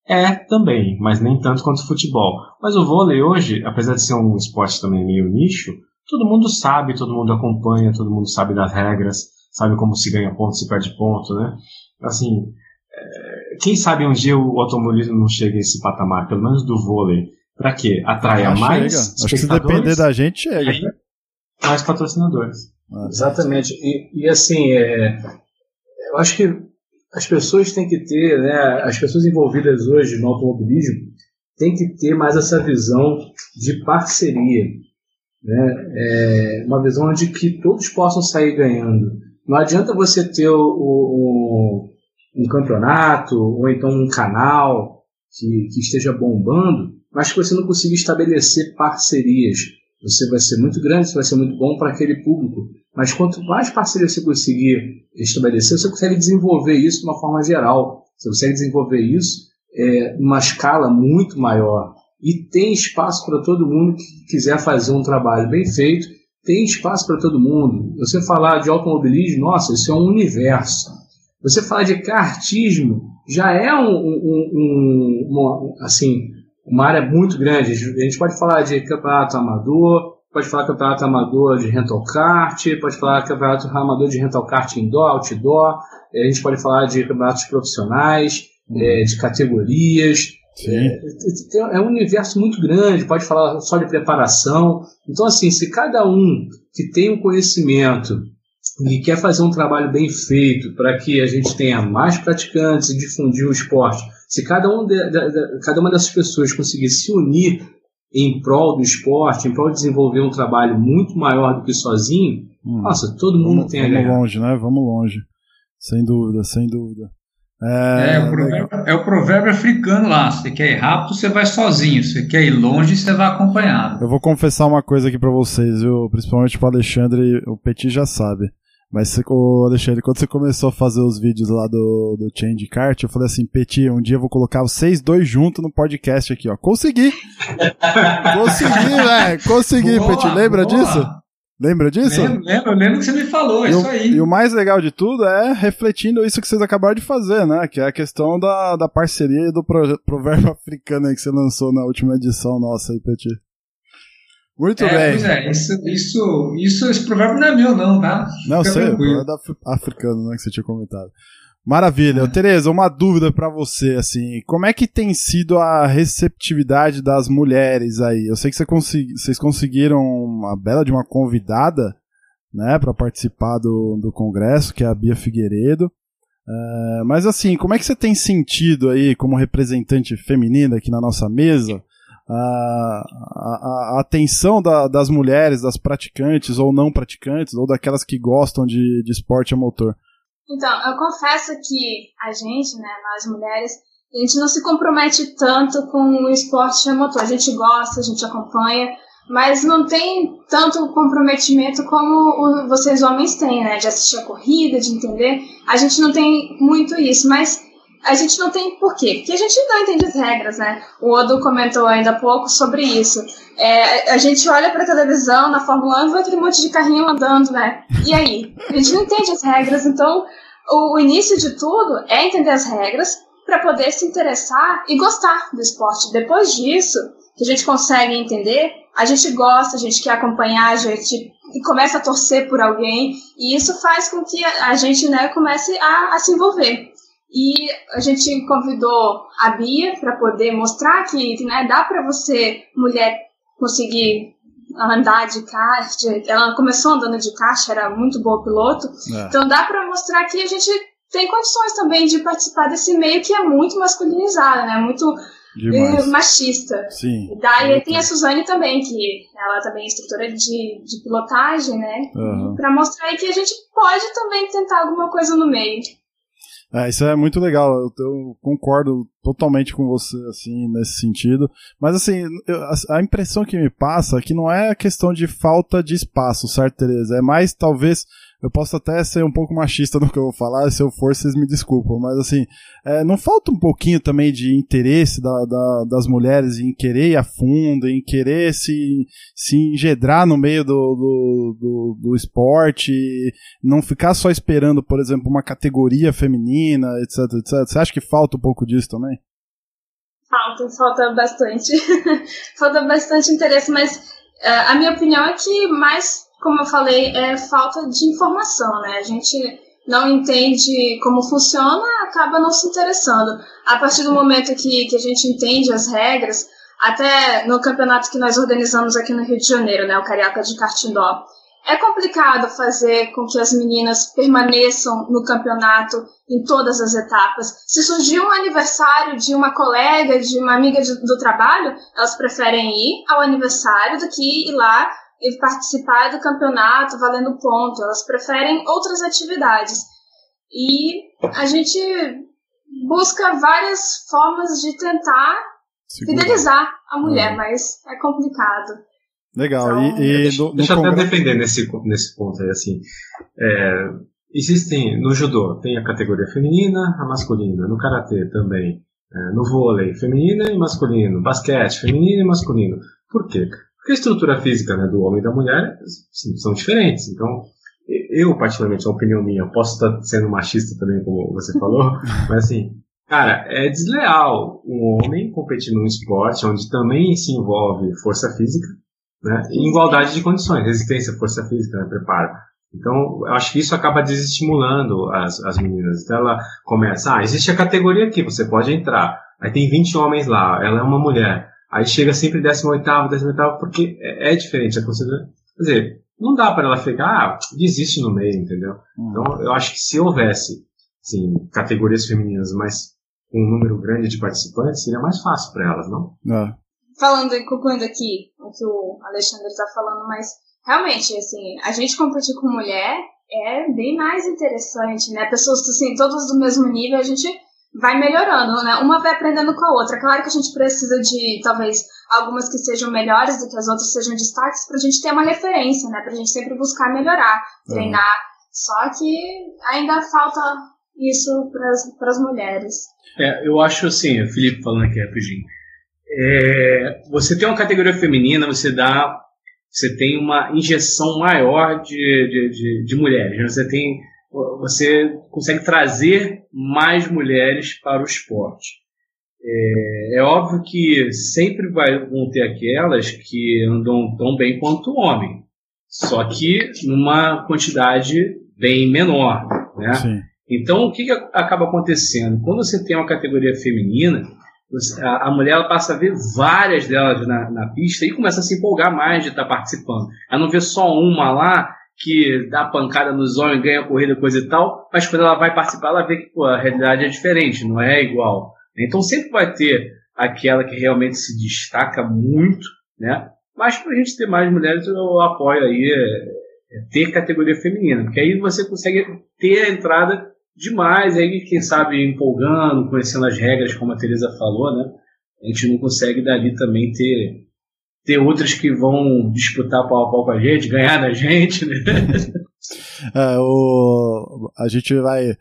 D: é também, mas nem tanto quanto o futebol. Mas o vôlei hoje, apesar de ser um esporte também meio nicho, todo mundo sabe, todo mundo acompanha, todo mundo sabe das regras sabe como se ganha ponto, se perde ponto, né? Assim, é, quem sabe um dia o automobilismo não chega a esse patamar, pelo menos do vôlei, para quê? Atraia ah, mais chega.
A: Acho que se depender da gente, chega.
D: E mais patrocinadores.
F: Ah, Exatamente. E, e assim, é, eu acho que as pessoas têm que ter, né, as pessoas envolvidas hoje no automobilismo têm que ter mais essa visão de parceria. Né? É uma visão onde que todos possam sair ganhando. Não adianta você ter o, o, um campeonato ou então um canal que, que esteja bombando, mas que você não consiga estabelecer parcerias. Você vai ser muito grande, você vai ser muito bom para aquele público. Mas quanto mais parcerias você conseguir estabelecer, você consegue desenvolver isso de uma forma geral. Você consegue desenvolver isso é, numa escala muito maior. E tem espaço para todo mundo que quiser fazer um trabalho bem feito tem espaço para todo mundo. Você falar de automobilismo, nossa, isso é um universo. Você falar de kartismo já é um, um, um uma, assim, uma área muito grande. A gente pode falar de campeonato amador, pode falar campeonato amador de rental kart, pode falar campeonato amador de rental kart indoor, outdoor, a gente pode falar de campeonatos profissionais, uhum. é, de categorias. É, é, um universo muito grande, pode falar só de preparação. Então, assim, se cada um que tem um conhecimento e quer fazer um trabalho bem feito para que a gente tenha mais praticantes e difundir o esporte, se cada, um de, de, de, cada uma dessas pessoas conseguir se unir em prol do esporte, em prol de desenvolver um trabalho muito maior do que sozinho, hum. nossa, todo mundo
A: vamos,
F: tem
A: a ganhar. Vamos longe, né? Vamos longe. Sem dúvida, sem dúvida.
E: É, é, o provérbio, é, o provérbio, africano lá. Se você quer ir rápido, você vai sozinho. Se você quer ir longe, você vai acompanhado.
A: Eu vou confessar uma coisa aqui para vocês, viu? Principalmente pro Alexandre, o Petit já sabe. Mas, Alexandre, quando você começou a fazer os vídeos lá do, do Change Cart, eu falei assim, Petit, um dia eu vou colocar vocês dois juntos no podcast aqui, ó. Consegui! consegui, velho! Consegui, boa, Petit. Lembra boa. disso? Lembra disso?
E: Lembro, lembro, lembro que você me falou, é isso aí.
A: E o mais legal de tudo é refletindo isso que vocês acabaram de fazer, né? Que é a questão da, da parceria e do provérbio africano aí que você lançou na última edição nossa aí, Petit. Muito
E: é,
A: bem.
E: Pois é, isso, isso, isso, esse provérbio não é meu, não, tá?
A: Não, sei, é da africano, né, que você tinha comentado. Maravilha. É. Tereza, uma dúvida para você, assim, como é que tem sido a receptividade das mulheres aí? Eu sei que você consegui, vocês conseguiram uma bela de uma convidada, né, para participar do, do congresso, que é a Bia Figueiredo. Uh, mas assim, como é que você tem sentido aí, como representante feminina aqui na nossa mesa, a, a, a atenção da, das mulheres, das praticantes ou não praticantes, ou daquelas que gostam de, de esporte a motor?
G: Então, eu confesso que a gente, né, nós mulheres, a gente não se compromete tanto com o esporte a motor. A gente gosta, a gente acompanha, mas não tem tanto comprometimento como vocês homens têm, né? De assistir a corrida, de entender. A gente não tem muito isso, mas a gente não tem por quê? Porque a gente não entende as regras, né? O Odo comentou ainda há pouco sobre isso. É, a gente olha pra televisão na Fórmula 1 e vê aquele monte de carrinho andando, né? E aí? A gente não entende as regras, então o, o início de tudo é entender as regras para poder se interessar e gostar do esporte. Depois disso, que a gente consegue entender, a gente gosta, a gente quer acompanhar, a gente começa a torcer por alguém, e isso faz com que a gente né, comece a, a se envolver. E a gente convidou a Bia para poder mostrar que né, dá para você, mulher, conseguir andar de kart. Ela começou andando de kart, era muito boa piloto. É. Então dá para mostrar que a gente tem condições também de participar desse meio que é muito masculinizado, né? Muito Demais. machista.
A: Sim.
G: Daí tem a Suzane também, que ela também é instrutora de, de pilotagem, né? Uhum. Para mostrar que a gente pode também tentar alguma coisa no meio.
A: É, isso é muito legal, eu, eu, concordo totalmente com você, assim, nesse sentido. Mas, assim, eu, a, a, impressão que me passa é que não é questão de falta de espaço, certo, Tereza? É mais, talvez, eu posso até ser um pouco machista no que eu vou falar, se eu for, vocês me desculpam, mas assim, é, não falta um pouquinho também de interesse da, da, das mulheres em querer ir a fundo, em querer se, se engedrar no meio do, do, do, do esporte, não ficar só esperando, por exemplo, uma categoria feminina, etc, etc. Você acha que falta um pouco disso também?
G: Falta, falta bastante. falta bastante interesse, mas uh, a minha opinião é que mais como eu falei, é falta de informação, né? A gente não entende como funciona, acaba não se interessando. A partir do momento que, que a gente entende as regras, até no campeonato que nós organizamos aqui no Rio de Janeiro, né, o Carioca de Cartindó, é complicado fazer com que as meninas permaneçam no campeonato em todas as etapas. Se surgir um aniversário de uma colega, de uma amiga de, do trabalho, elas preferem ir ao aniversário do que ir lá e participar do campeonato valendo ponto. Elas preferem outras atividades. E a gente busca várias formas de tentar Segura. fidelizar a mulher, é. mas é complicado.
A: Legal. Então, e,
D: e deixa, no, deixa eu até defender nesse, nesse ponto aí, assim. É, existem, no judô, tem a categoria feminina, a masculina. No karatê também. É, no vôlei, feminina e masculino. Basquete, feminino e masculino. Por quê? Porque a estrutura física né, do homem e da mulher sim, são diferentes. Então, eu, particularmente, a opinião minha, posso estar sendo machista também, como você falou, mas assim, cara, é desleal um homem competir num esporte onde também se envolve força física, né, e igualdade de condições, resistência, força física, né, preparo. Então, eu acho que isso acaba desestimulando as, as meninas. Então, ela começa, ah, existe a categoria aqui, você pode entrar. Aí tem 20 homens lá, ela é uma mulher. Aí chega sempre 18 18 porque é, é diferente a consideração. Quer dizer, não dá para ela ficar, ah, desiste no meio, entendeu? Hum. Então, eu acho que se houvesse, assim, categorias femininas, mas com um número grande de participantes, seria mais fácil para elas, não?
A: É.
G: Falando e concluindo aqui o que o Alexandre está falando, mas realmente, assim, a gente competir com mulher é bem mais interessante, né? Pessoas, assim, todas do mesmo nível, a gente vai melhorando, né? Uma vai aprendendo com a outra. Claro que a gente precisa de, talvez, algumas que sejam melhores do que as outras sejam destaques para a gente ter uma referência, né? Para a gente sempre buscar melhorar, treinar. Uhum. Só que ainda falta isso para as mulheres.
F: É, eu acho assim, Felipe falando aqui rapidinho. É, você tem uma categoria feminina, você dá, você tem uma injeção maior de, de, de, de mulheres. Né? Você tem, você consegue trazer mais mulheres para o esporte. É, é, óbvio que sempre vai, vão ter aquelas que andam tão bem quanto o homem, só que numa quantidade bem menor, né? Sim. Então, o que, que acaba acontecendo? Quando você tem uma categoria feminina, a, a mulher passa a ver várias delas na, na, pista e começa a se empolgar mais de estar tá participando. Ela não vê só uma lá que dá pancada nos homens, ganha corrida, coisa e tal, mas quando ela vai participar, ela vê que pô, a realidade é diferente, não é igual. Então sempre vai ter aquela que realmente se destaca muito, né? Mas para a gente ter mais mulheres, eu apoio aí é, é ter categoria feminina, porque aí você consegue ter a entrada demais, aí quem sabe empolgando, conhecendo as regras, como a Teresa falou, né? A gente não consegue dali também ter ter outras que vão disputar pau a pau com a gente, ganhar da gente, né?
A: é, o, a gente vai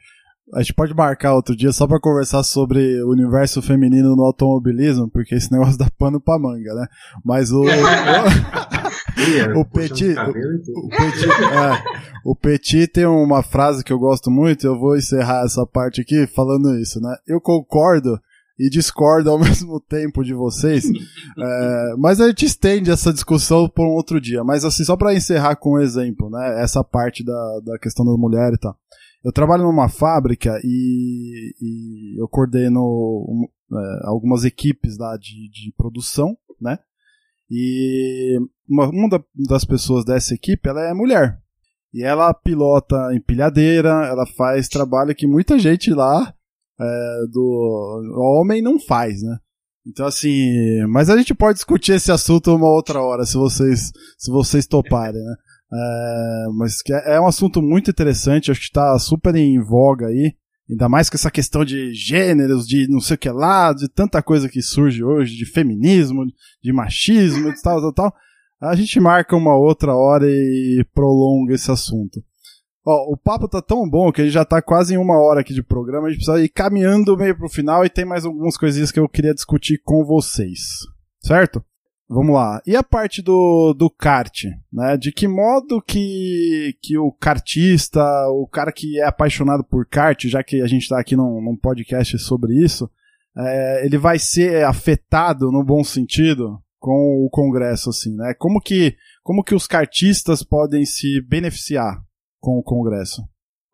A: a gente pode marcar outro dia só para conversar sobre o universo feminino no automobilismo, porque esse negócio dá pano pra manga, né? Mas o. o, o Petit. O, Petit, é, o Petit tem uma frase que eu gosto muito, eu vou encerrar essa parte aqui falando isso, né? Eu concordo e discordo ao mesmo tempo de vocês, é, mas a gente estende essa discussão por um outro dia. Mas assim, só para encerrar com um exemplo, né? Essa parte da, da questão da mulher e tal. Eu trabalho numa fábrica e, e eu coordeno um, é, algumas equipes lá de, de produção, né? E uma, uma das pessoas dessa equipe, ela é mulher. E ela pilota empilhadeira, ela faz trabalho que muita gente lá é, do homem não faz, né? Então assim, mas a gente pode discutir esse assunto uma outra hora, se vocês se vocês toparem, né? É, mas é, é um assunto muito interessante, acho que está super em voga aí. Ainda mais com essa questão de gêneros, de não sei o que lá, de tanta coisa que surge hoje, de feminismo, de machismo, de tal, tal, tal. A gente marca uma outra hora e prolonga esse assunto. Ó, o papo tá tão bom que a gente já tá quase em uma hora aqui de programa, a gente precisa ir caminhando meio pro final e tem mais algumas coisinhas que eu queria discutir com vocês. Certo? Vamos lá. E a parte do, do kart, né? De que modo que, que o kartista, o cara que é apaixonado por kart, já que a gente está aqui num, num, podcast sobre isso, é, ele vai ser afetado no bom sentido com o congresso, assim, né? Como que, como que os kartistas podem se beneficiar com o congresso?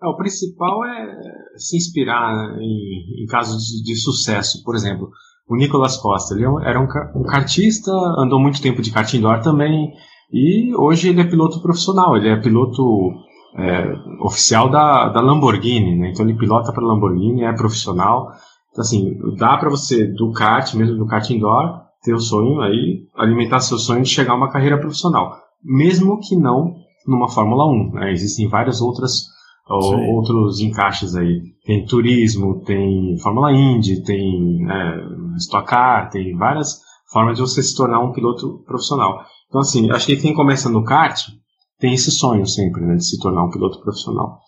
D: É, o principal é se inspirar em, em casos de, de sucesso, por exemplo o Nicolas Costa. Ele é era um, um kartista, andou muito tempo de kart indoor também, e hoje ele é piloto profissional, ele é piloto é, oficial da, da Lamborghini, né? então ele pilota para a Lamborghini, é profissional. Então, assim, dá para você, do kart, mesmo do kart indoor, ter o sonho aí, alimentar seu sonho de chegar a uma carreira profissional. Mesmo que não numa Fórmula 1. Né? Existem várias outras outros encaixes aí. Tem turismo, tem Fórmula Indy, tem é, Stock Car, tem várias formas de você se tornar um piloto profissional. Então, assim, acho que quem começa no kart tem esse sonho sempre, né, de se tornar um piloto profissional.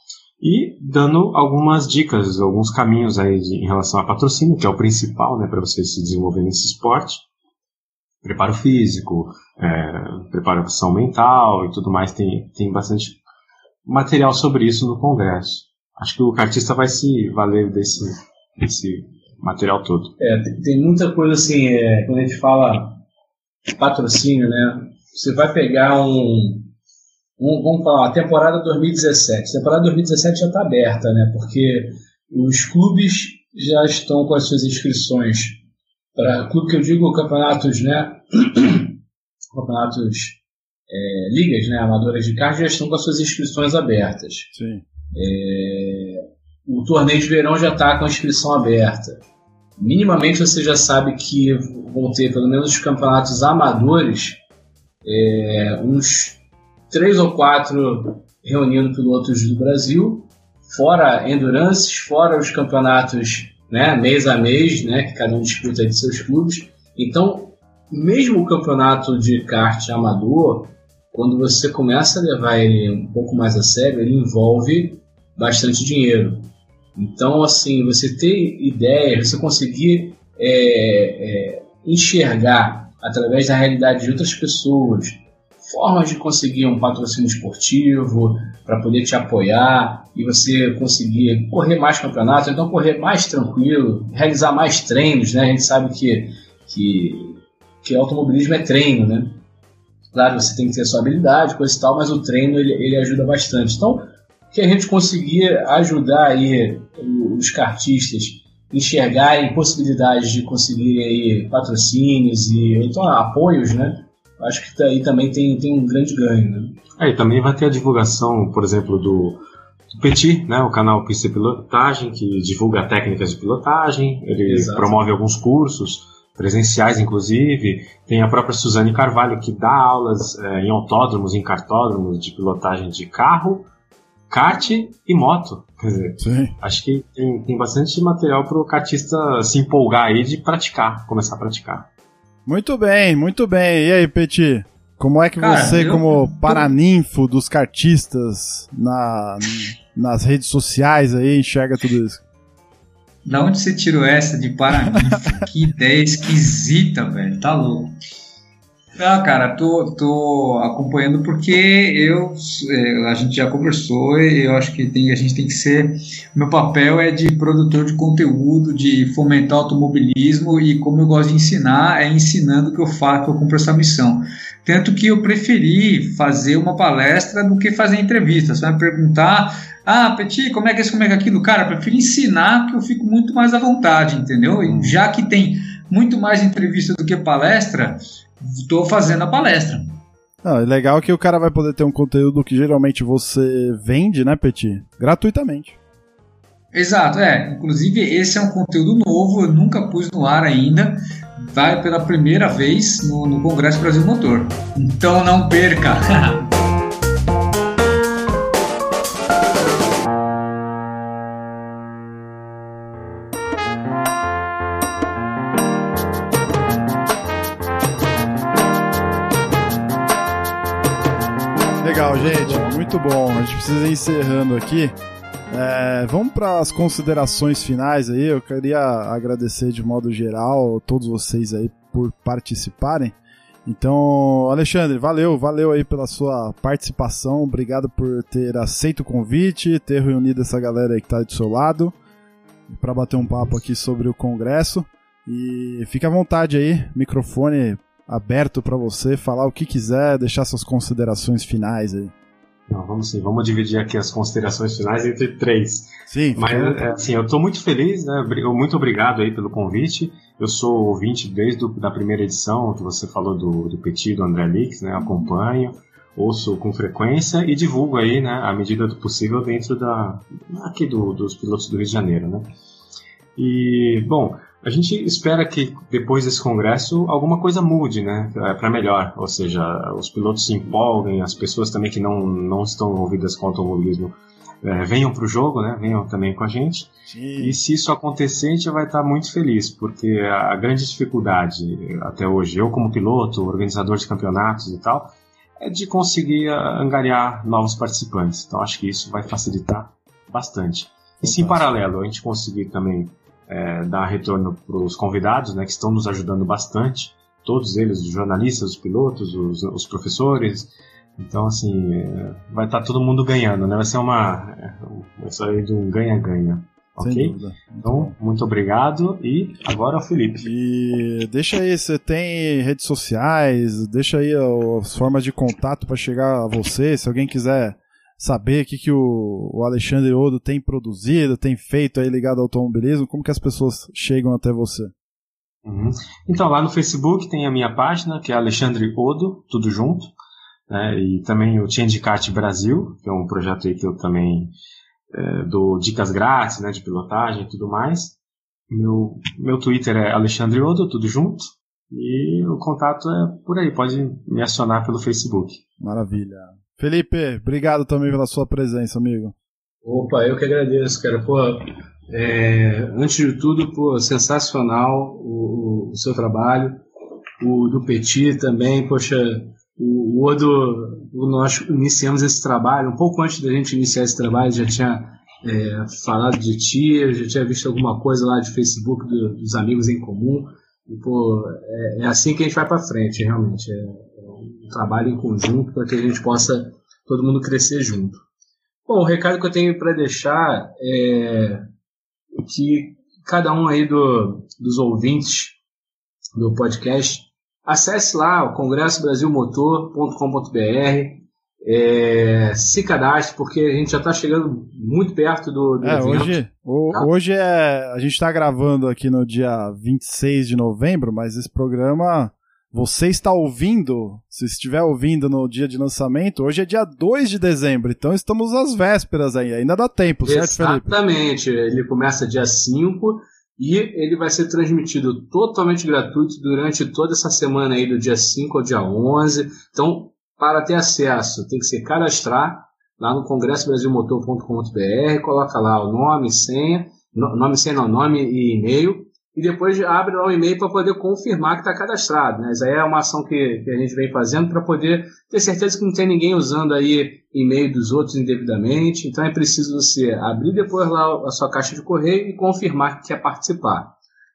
D: E dando algumas dicas, alguns caminhos aí de, em relação a patrocínio, que é o principal, né, para você se desenvolver nesse esporte. Preparo físico, é, preparação mental e tudo mais, tem, tem bastante material sobre isso no Congresso. Acho que o cartista vai se valer desse, desse material todo.
F: É, tem, tem muita coisa assim, é, quando a gente fala patrocínio, né? Você vai pegar um, um vamos falar, a temporada 2017. A temporada 2017 já está aberta, né? Porque os clubes já estão com as suas inscrições para clube que eu digo campeonatos, né? campeonatos é, ligas, né, amadoras de kart já estão com as suas inscrições abertas. É, o torneio de verão já está com a inscrição aberta. Minimamente você já sabe que vão ter pelo menos os campeonatos amadores, é, uns três ou quatro reunindo pilotos do Brasil, fora endurances, fora os campeonatos né, mês a mês, né, que cada um disputa de seus clubes. Então, mesmo o campeonato de kart amador, quando você começa a levar ele um pouco mais a sério, ele envolve bastante dinheiro. Então, assim, você ter ideia, você conseguir é, é, enxergar através da realidade de outras pessoas formas de conseguir um patrocínio esportivo para poder te apoiar e você conseguir correr mais campeonatos, então correr mais tranquilo, realizar mais treinos, né? A gente sabe que, que, que automobilismo é treino, né? Claro, você tem que ter sua habilidade, coisa e tal, mas o treino ele, ele ajuda bastante. Então, que a gente conseguir ajudar aí os kartistas enxergarem possibilidades de conseguirem aí patrocínios e então apoios, né? Acho que aí também tem, tem um grande ganho, né?
D: Aí também vai ter a divulgação, por exemplo, do, do Petit, né, o canal Pista Pilotagem, que divulga técnicas de pilotagem, ele Exato. promove alguns cursos, presenciais inclusive, tem a própria Suzane Carvalho, que dá aulas é, em autódromos, em cartódromos de pilotagem de carro, kart e moto. Quer dizer, Sim. acho que tem, tem bastante material para o kartista se empolgar aí de praticar, começar a praticar.
A: Muito bem, muito bem. E aí, Petit? Como é que Cara, você, eu... como paraninfo dos cartistas na, nas redes sociais aí, enxerga tudo isso?
E: Da onde você tirou essa de paraninfo? que ideia esquisita, velho. Tá louco. Ah, cara, tô, tô acompanhando porque eu é, a gente já conversou e eu acho que tem, a gente tem que ser. Meu papel é de produtor de conteúdo, de fomentar automobilismo e como eu gosto de ensinar, é ensinando que eu faço, que eu cumpro essa missão. Tanto que eu preferi fazer uma palestra do que fazer entrevista. Você vai perguntar, ah, Petit, como é que é isso, como é que é aquilo? Cara, eu prefiro ensinar que eu fico muito mais à vontade, entendeu? E já que tem muito mais entrevista do que palestra, estou fazendo a palestra.
A: Ah, é legal que o cara vai poder ter um conteúdo que geralmente você vende, né, Petit? Gratuitamente.
E: Exato, é. Inclusive, esse é um conteúdo novo, eu nunca pus no ar ainda. Vai pela primeira vez no, no Congresso Brasil Motor. Então não perca!
A: muito bom. A gente precisa ir encerrando aqui. É, vamos para as considerações finais aí. Eu queria agradecer de modo geral todos vocês aí por participarem. Então, Alexandre, valeu, valeu aí pela sua participação. Obrigado por ter aceito o convite, ter reunido essa galera aí que está do seu lado para bater um papo aqui sobre o congresso. E fique à vontade aí, microfone aberto para você falar o que quiser, deixar suas considerações finais aí.
D: Não, vamos sim, vamos dividir aqui as considerações finais entre três.
A: Sim.
D: Mas, é, assim, eu estou muito feliz, né? Muito obrigado aí pelo convite. Eu sou ouvinte desde a da primeira edição, que você falou do, do Petit, do André Lix, né? Acompanho, ouço com frequência e divulgo aí, né? À medida do possível dentro da... aqui do, dos pilotos do Rio de Janeiro, né? E, bom, a gente espera que depois desse congresso alguma coisa mude, né, é, para melhor. Ou seja, os pilotos se empolguem, as pessoas também que não, não estão envolvidas com automobilismo é, venham para o jogo, né, venham também com a gente. Sim. E se isso acontecer, a gente vai estar muito feliz, porque a grande dificuldade até hoje, eu como piloto, organizador de campeonatos e tal, é de conseguir angariar novos participantes. Então acho que isso vai facilitar bastante. E se em paralelo a gente conseguir também é, dar retorno para os convidados, né, que estão nos ajudando bastante, todos eles, os jornalistas, os pilotos, os, os professores. Então, assim, é, vai estar tá todo mundo ganhando, né? Vai ser uma. É, vai sair de um ganha-ganha. Ok? Então, muito obrigado. E agora o Felipe.
A: E deixa aí, você tem redes sociais, deixa aí as formas de contato para chegar a você. Se alguém quiser saber o que, que o, o Alexandre Odo tem produzido, tem feito aí ligado ao automobilismo, como que as pessoas chegam até você?
D: Uhum. Então, lá no Facebook tem a minha página, que é Alexandre Odo, tudo junto, né, e também o Changecat Brasil, que é um projeto aí que eu também é, dou dicas grátis, né, de pilotagem e tudo mais. Meu, meu Twitter é Alexandre Odo, tudo junto, e o contato é por aí, pode me acionar pelo Facebook.
A: Maravilha. Felipe, obrigado também pela sua presença, amigo.
F: Opa, eu que agradeço, cara. Pô, É, antes de tudo, pô, sensacional o, o, seu trabalho. O do Petit também, poxa, o, o Odo, nós iniciamos esse trabalho, um pouco antes da gente iniciar esse trabalho, já tinha é, falado de ti, já tinha visto alguma coisa lá de Facebook do, dos amigos em comum. E, pô, é, é, assim que a gente vai para frente, realmente. É, trabalho em conjunto para que a gente possa todo mundo crescer junto. Bom, o recado que eu tenho para deixar é que cada um aí do, dos ouvintes do podcast acesse lá o congressobrasilmotor.com.br é, se cadastre, porque a gente já está chegando muito perto do, do
A: é, evento. Hoje, o, tá? hoje é. A gente está gravando aqui no dia 26 de novembro, mas esse programa você está ouvindo, se estiver ouvindo no dia de lançamento, hoje é dia 2 de dezembro, então estamos às vésperas aí, ainda dá tempo, certo,
F: Felipe? Exatamente, ele começa dia 5 e ele vai ser transmitido totalmente gratuito durante toda essa semana aí, do dia 5 ao dia 11. Então, para ter acesso, tem que se cadastrar lá no congressobrasilmotor.com.br, coloca lá o nome, senha, nome, senha, não, nome e e-mail, e depois abre lá o e-mail para poder confirmar que está cadastrado. Né? Isso aí é uma ação que, que a gente vem fazendo para poder ter certeza que não tem ninguém usando aí e-mail dos outros indevidamente. Então é preciso você abrir depois lá a sua caixa de correio e confirmar que quer participar.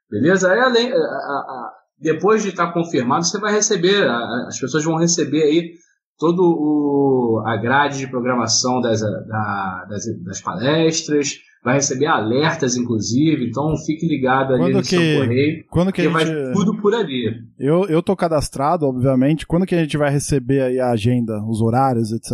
F: Beleza? Aí além, a, a, depois de estar tá confirmado, você vai receber, a, as pessoas vão receber aí todo o, a grade de programação das, da, das, das, palestras, vai receber alertas, inclusive, então fique ligado ali
A: quando no que, seu correio,
F: quando
A: que
F: vai tudo por ali.
A: Eu, eu tô cadastrado, obviamente, quando que a gente vai receber aí a agenda, os horários, etc?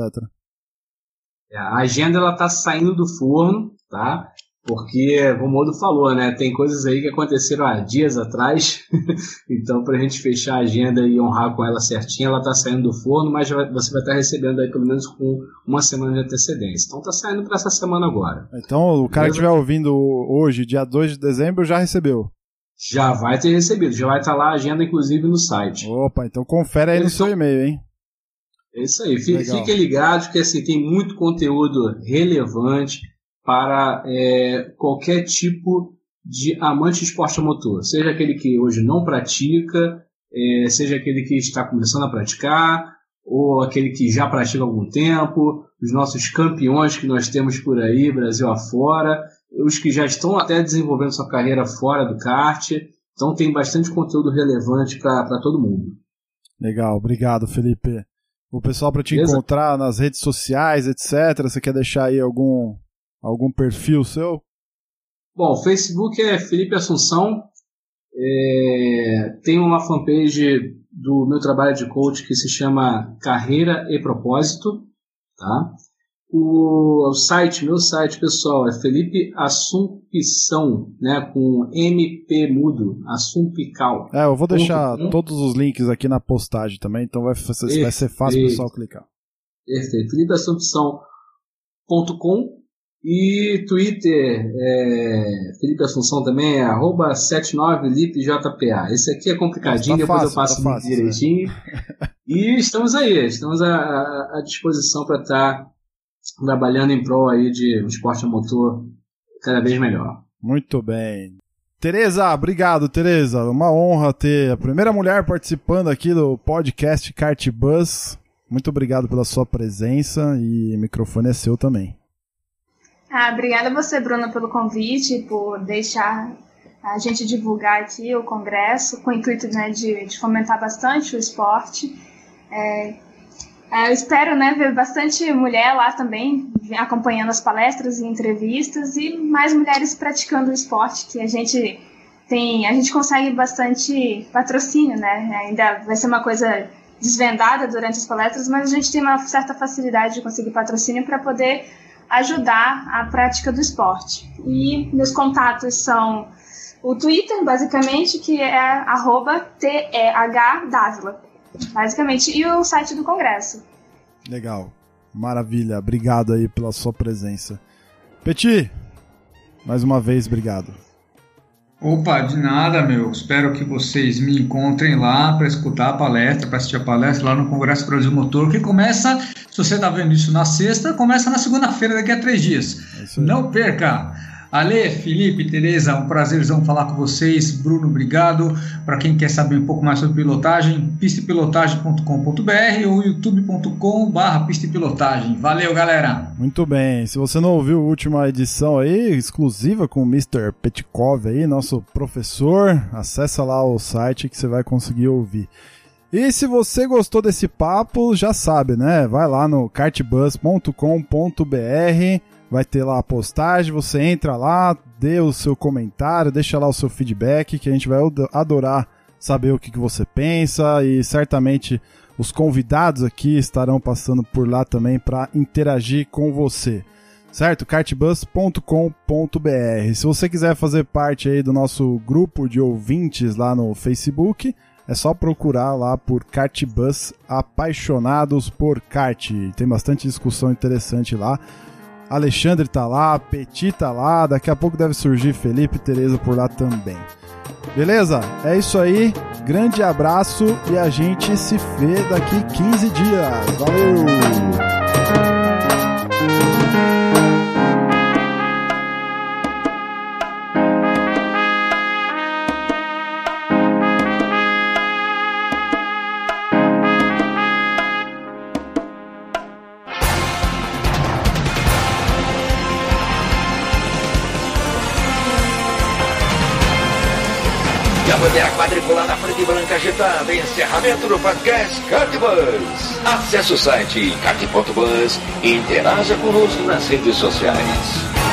F: É, a agenda ela tá saindo do forno, tá? Porque, como o Modo falou, né, tem coisas aí que aconteceram há dias atrás, então para a gente fechar a agenda e honrar com ela certinha, ela está saindo do forno, mas você vai estar tá recebendo aí pelo menos com uma semana de antecedência. Então está saindo para essa semana agora.
A: Então o cara Beleza? que estiver ouvindo hoje, dia 2 de dezembro, já recebeu.
F: Já vai ter recebido, já vai estar tá lá a agenda, inclusive, no site.
A: Opa, então confere aí no seu e-mail, hein?
F: É isso aí, fiquem ligados que assim, tem muito conteúdo relevante para é, qualquer tipo de amante de esporte a motor, seja aquele que hoje não pratica, é, seja aquele que está começando a praticar, ou aquele que já pratica há algum tempo, os nossos campeões que nós temos por aí, Brasil afora, os que já estão até desenvolvendo sua carreira fora do kart. Então tem bastante conteúdo relevante para todo mundo.
A: Legal, obrigado, Felipe. O pessoal para te Beleza? encontrar nas redes sociais, etc. Você quer deixar aí algum Algum perfil seu?
F: Bom, o Facebook é Felipe Assunção. É, tem uma fanpage do meu trabalho de coach que se chama Carreira e Propósito. Tá? O, o site, meu site pessoal, é Felipe Assumpção, né, com MP mudo, Assumpical.
A: É, eu vou deixar todos os links aqui na postagem também, então vai, vai ser fácil o pessoal clicar.
F: Perfeito. FelipeAssumpção.com e Twitter, é, Felipe Assunção também é arroba 79lipjpa. Esse aqui é complicadinho, tá depois fácil, eu passo tá fácil, direitinho. Né? e estamos aí, estamos à, à disposição para estar tá trabalhando em prol aí de um esporte a motor cada vez melhor.
A: Muito bem. Tereza, obrigado, Tereza. Uma honra ter a primeira mulher participando aqui do podcast Kart Bus. Muito obrigado pela sua presença e o microfone é seu também.
G: Ah, obrigada você, Bruna, pelo convite, por deixar a gente divulgar aqui o congresso, com o intuito né, de, de fomentar bastante o esporte. É, é, eu espero né, ver bastante mulher lá também, acompanhando as palestras e entrevistas, e mais mulheres praticando o esporte, que a gente tem, a gente consegue bastante patrocínio, né? Ainda vai ser uma coisa desvendada durante as palestras, mas a gente tem uma certa facilidade de conseguir patrocínio para poder ajudar a prática do esporte. E meus contatos são o Twitter, basicamente, que é arroba basicamente, e o site do Congresso.
A: Legal. Maravilha. Obrigado aí pela sua presença. Petit, mais uma vez, obrigado.
E: Opa, de nada, meu. Espero que vocês me encontrem lá para escutar a palestra, para assistir a palestra lá no Congresso Brasil Motor, que começa, se você está vendo isso na sexta, começa na segunda-feira, daqui a três dias. É Não perca! Ale, Felipe, Tereza, um prazerzão falar com vocês. Bruno, obrigado. Para quem quer saber um pouco mais sobre pilotagem, pistepilotagem.com.br ou youtube.com.br pistepilotagem. Valeu, galera.
A: Muito bem. Se você não ouviu a última edição aí, exclusiva com o Mr. Petkov aí, nosso professor, acessa lá o site que você vai conseguir ouvir. E se você gostou desse papo, já sabe, né? Vai lá no cartbus.com.br vai ter lá a postagem, você entra lá, dê o seu comentário, deixa lá o seu feedback, que a gente vai adorar saber o que, que você pensa e certamente os convidados aqui estarão passando por lá também para interagir com você. Certo? cartbus.com.br. Se você quiser fazer parte aí do nosso grupo de ouvintes lá no Facebook, é só procurar lá por Cartbus Apaixonados por Kart. Tem bastante discussão interessante lá. Alexandre tá lá, Petit tá lá, daqui a pouco deve surgir Felipe e Tereza por lá também. Beleza? É isso aí. Grande abraço e a gente se vê daqui 15 dias. Valeu!
B: Bandeira quadriculada preta e branca agitada. Encerramento do podcast Cartbus. Acesse o site cart.bus e interaja conosco nas redes sociais.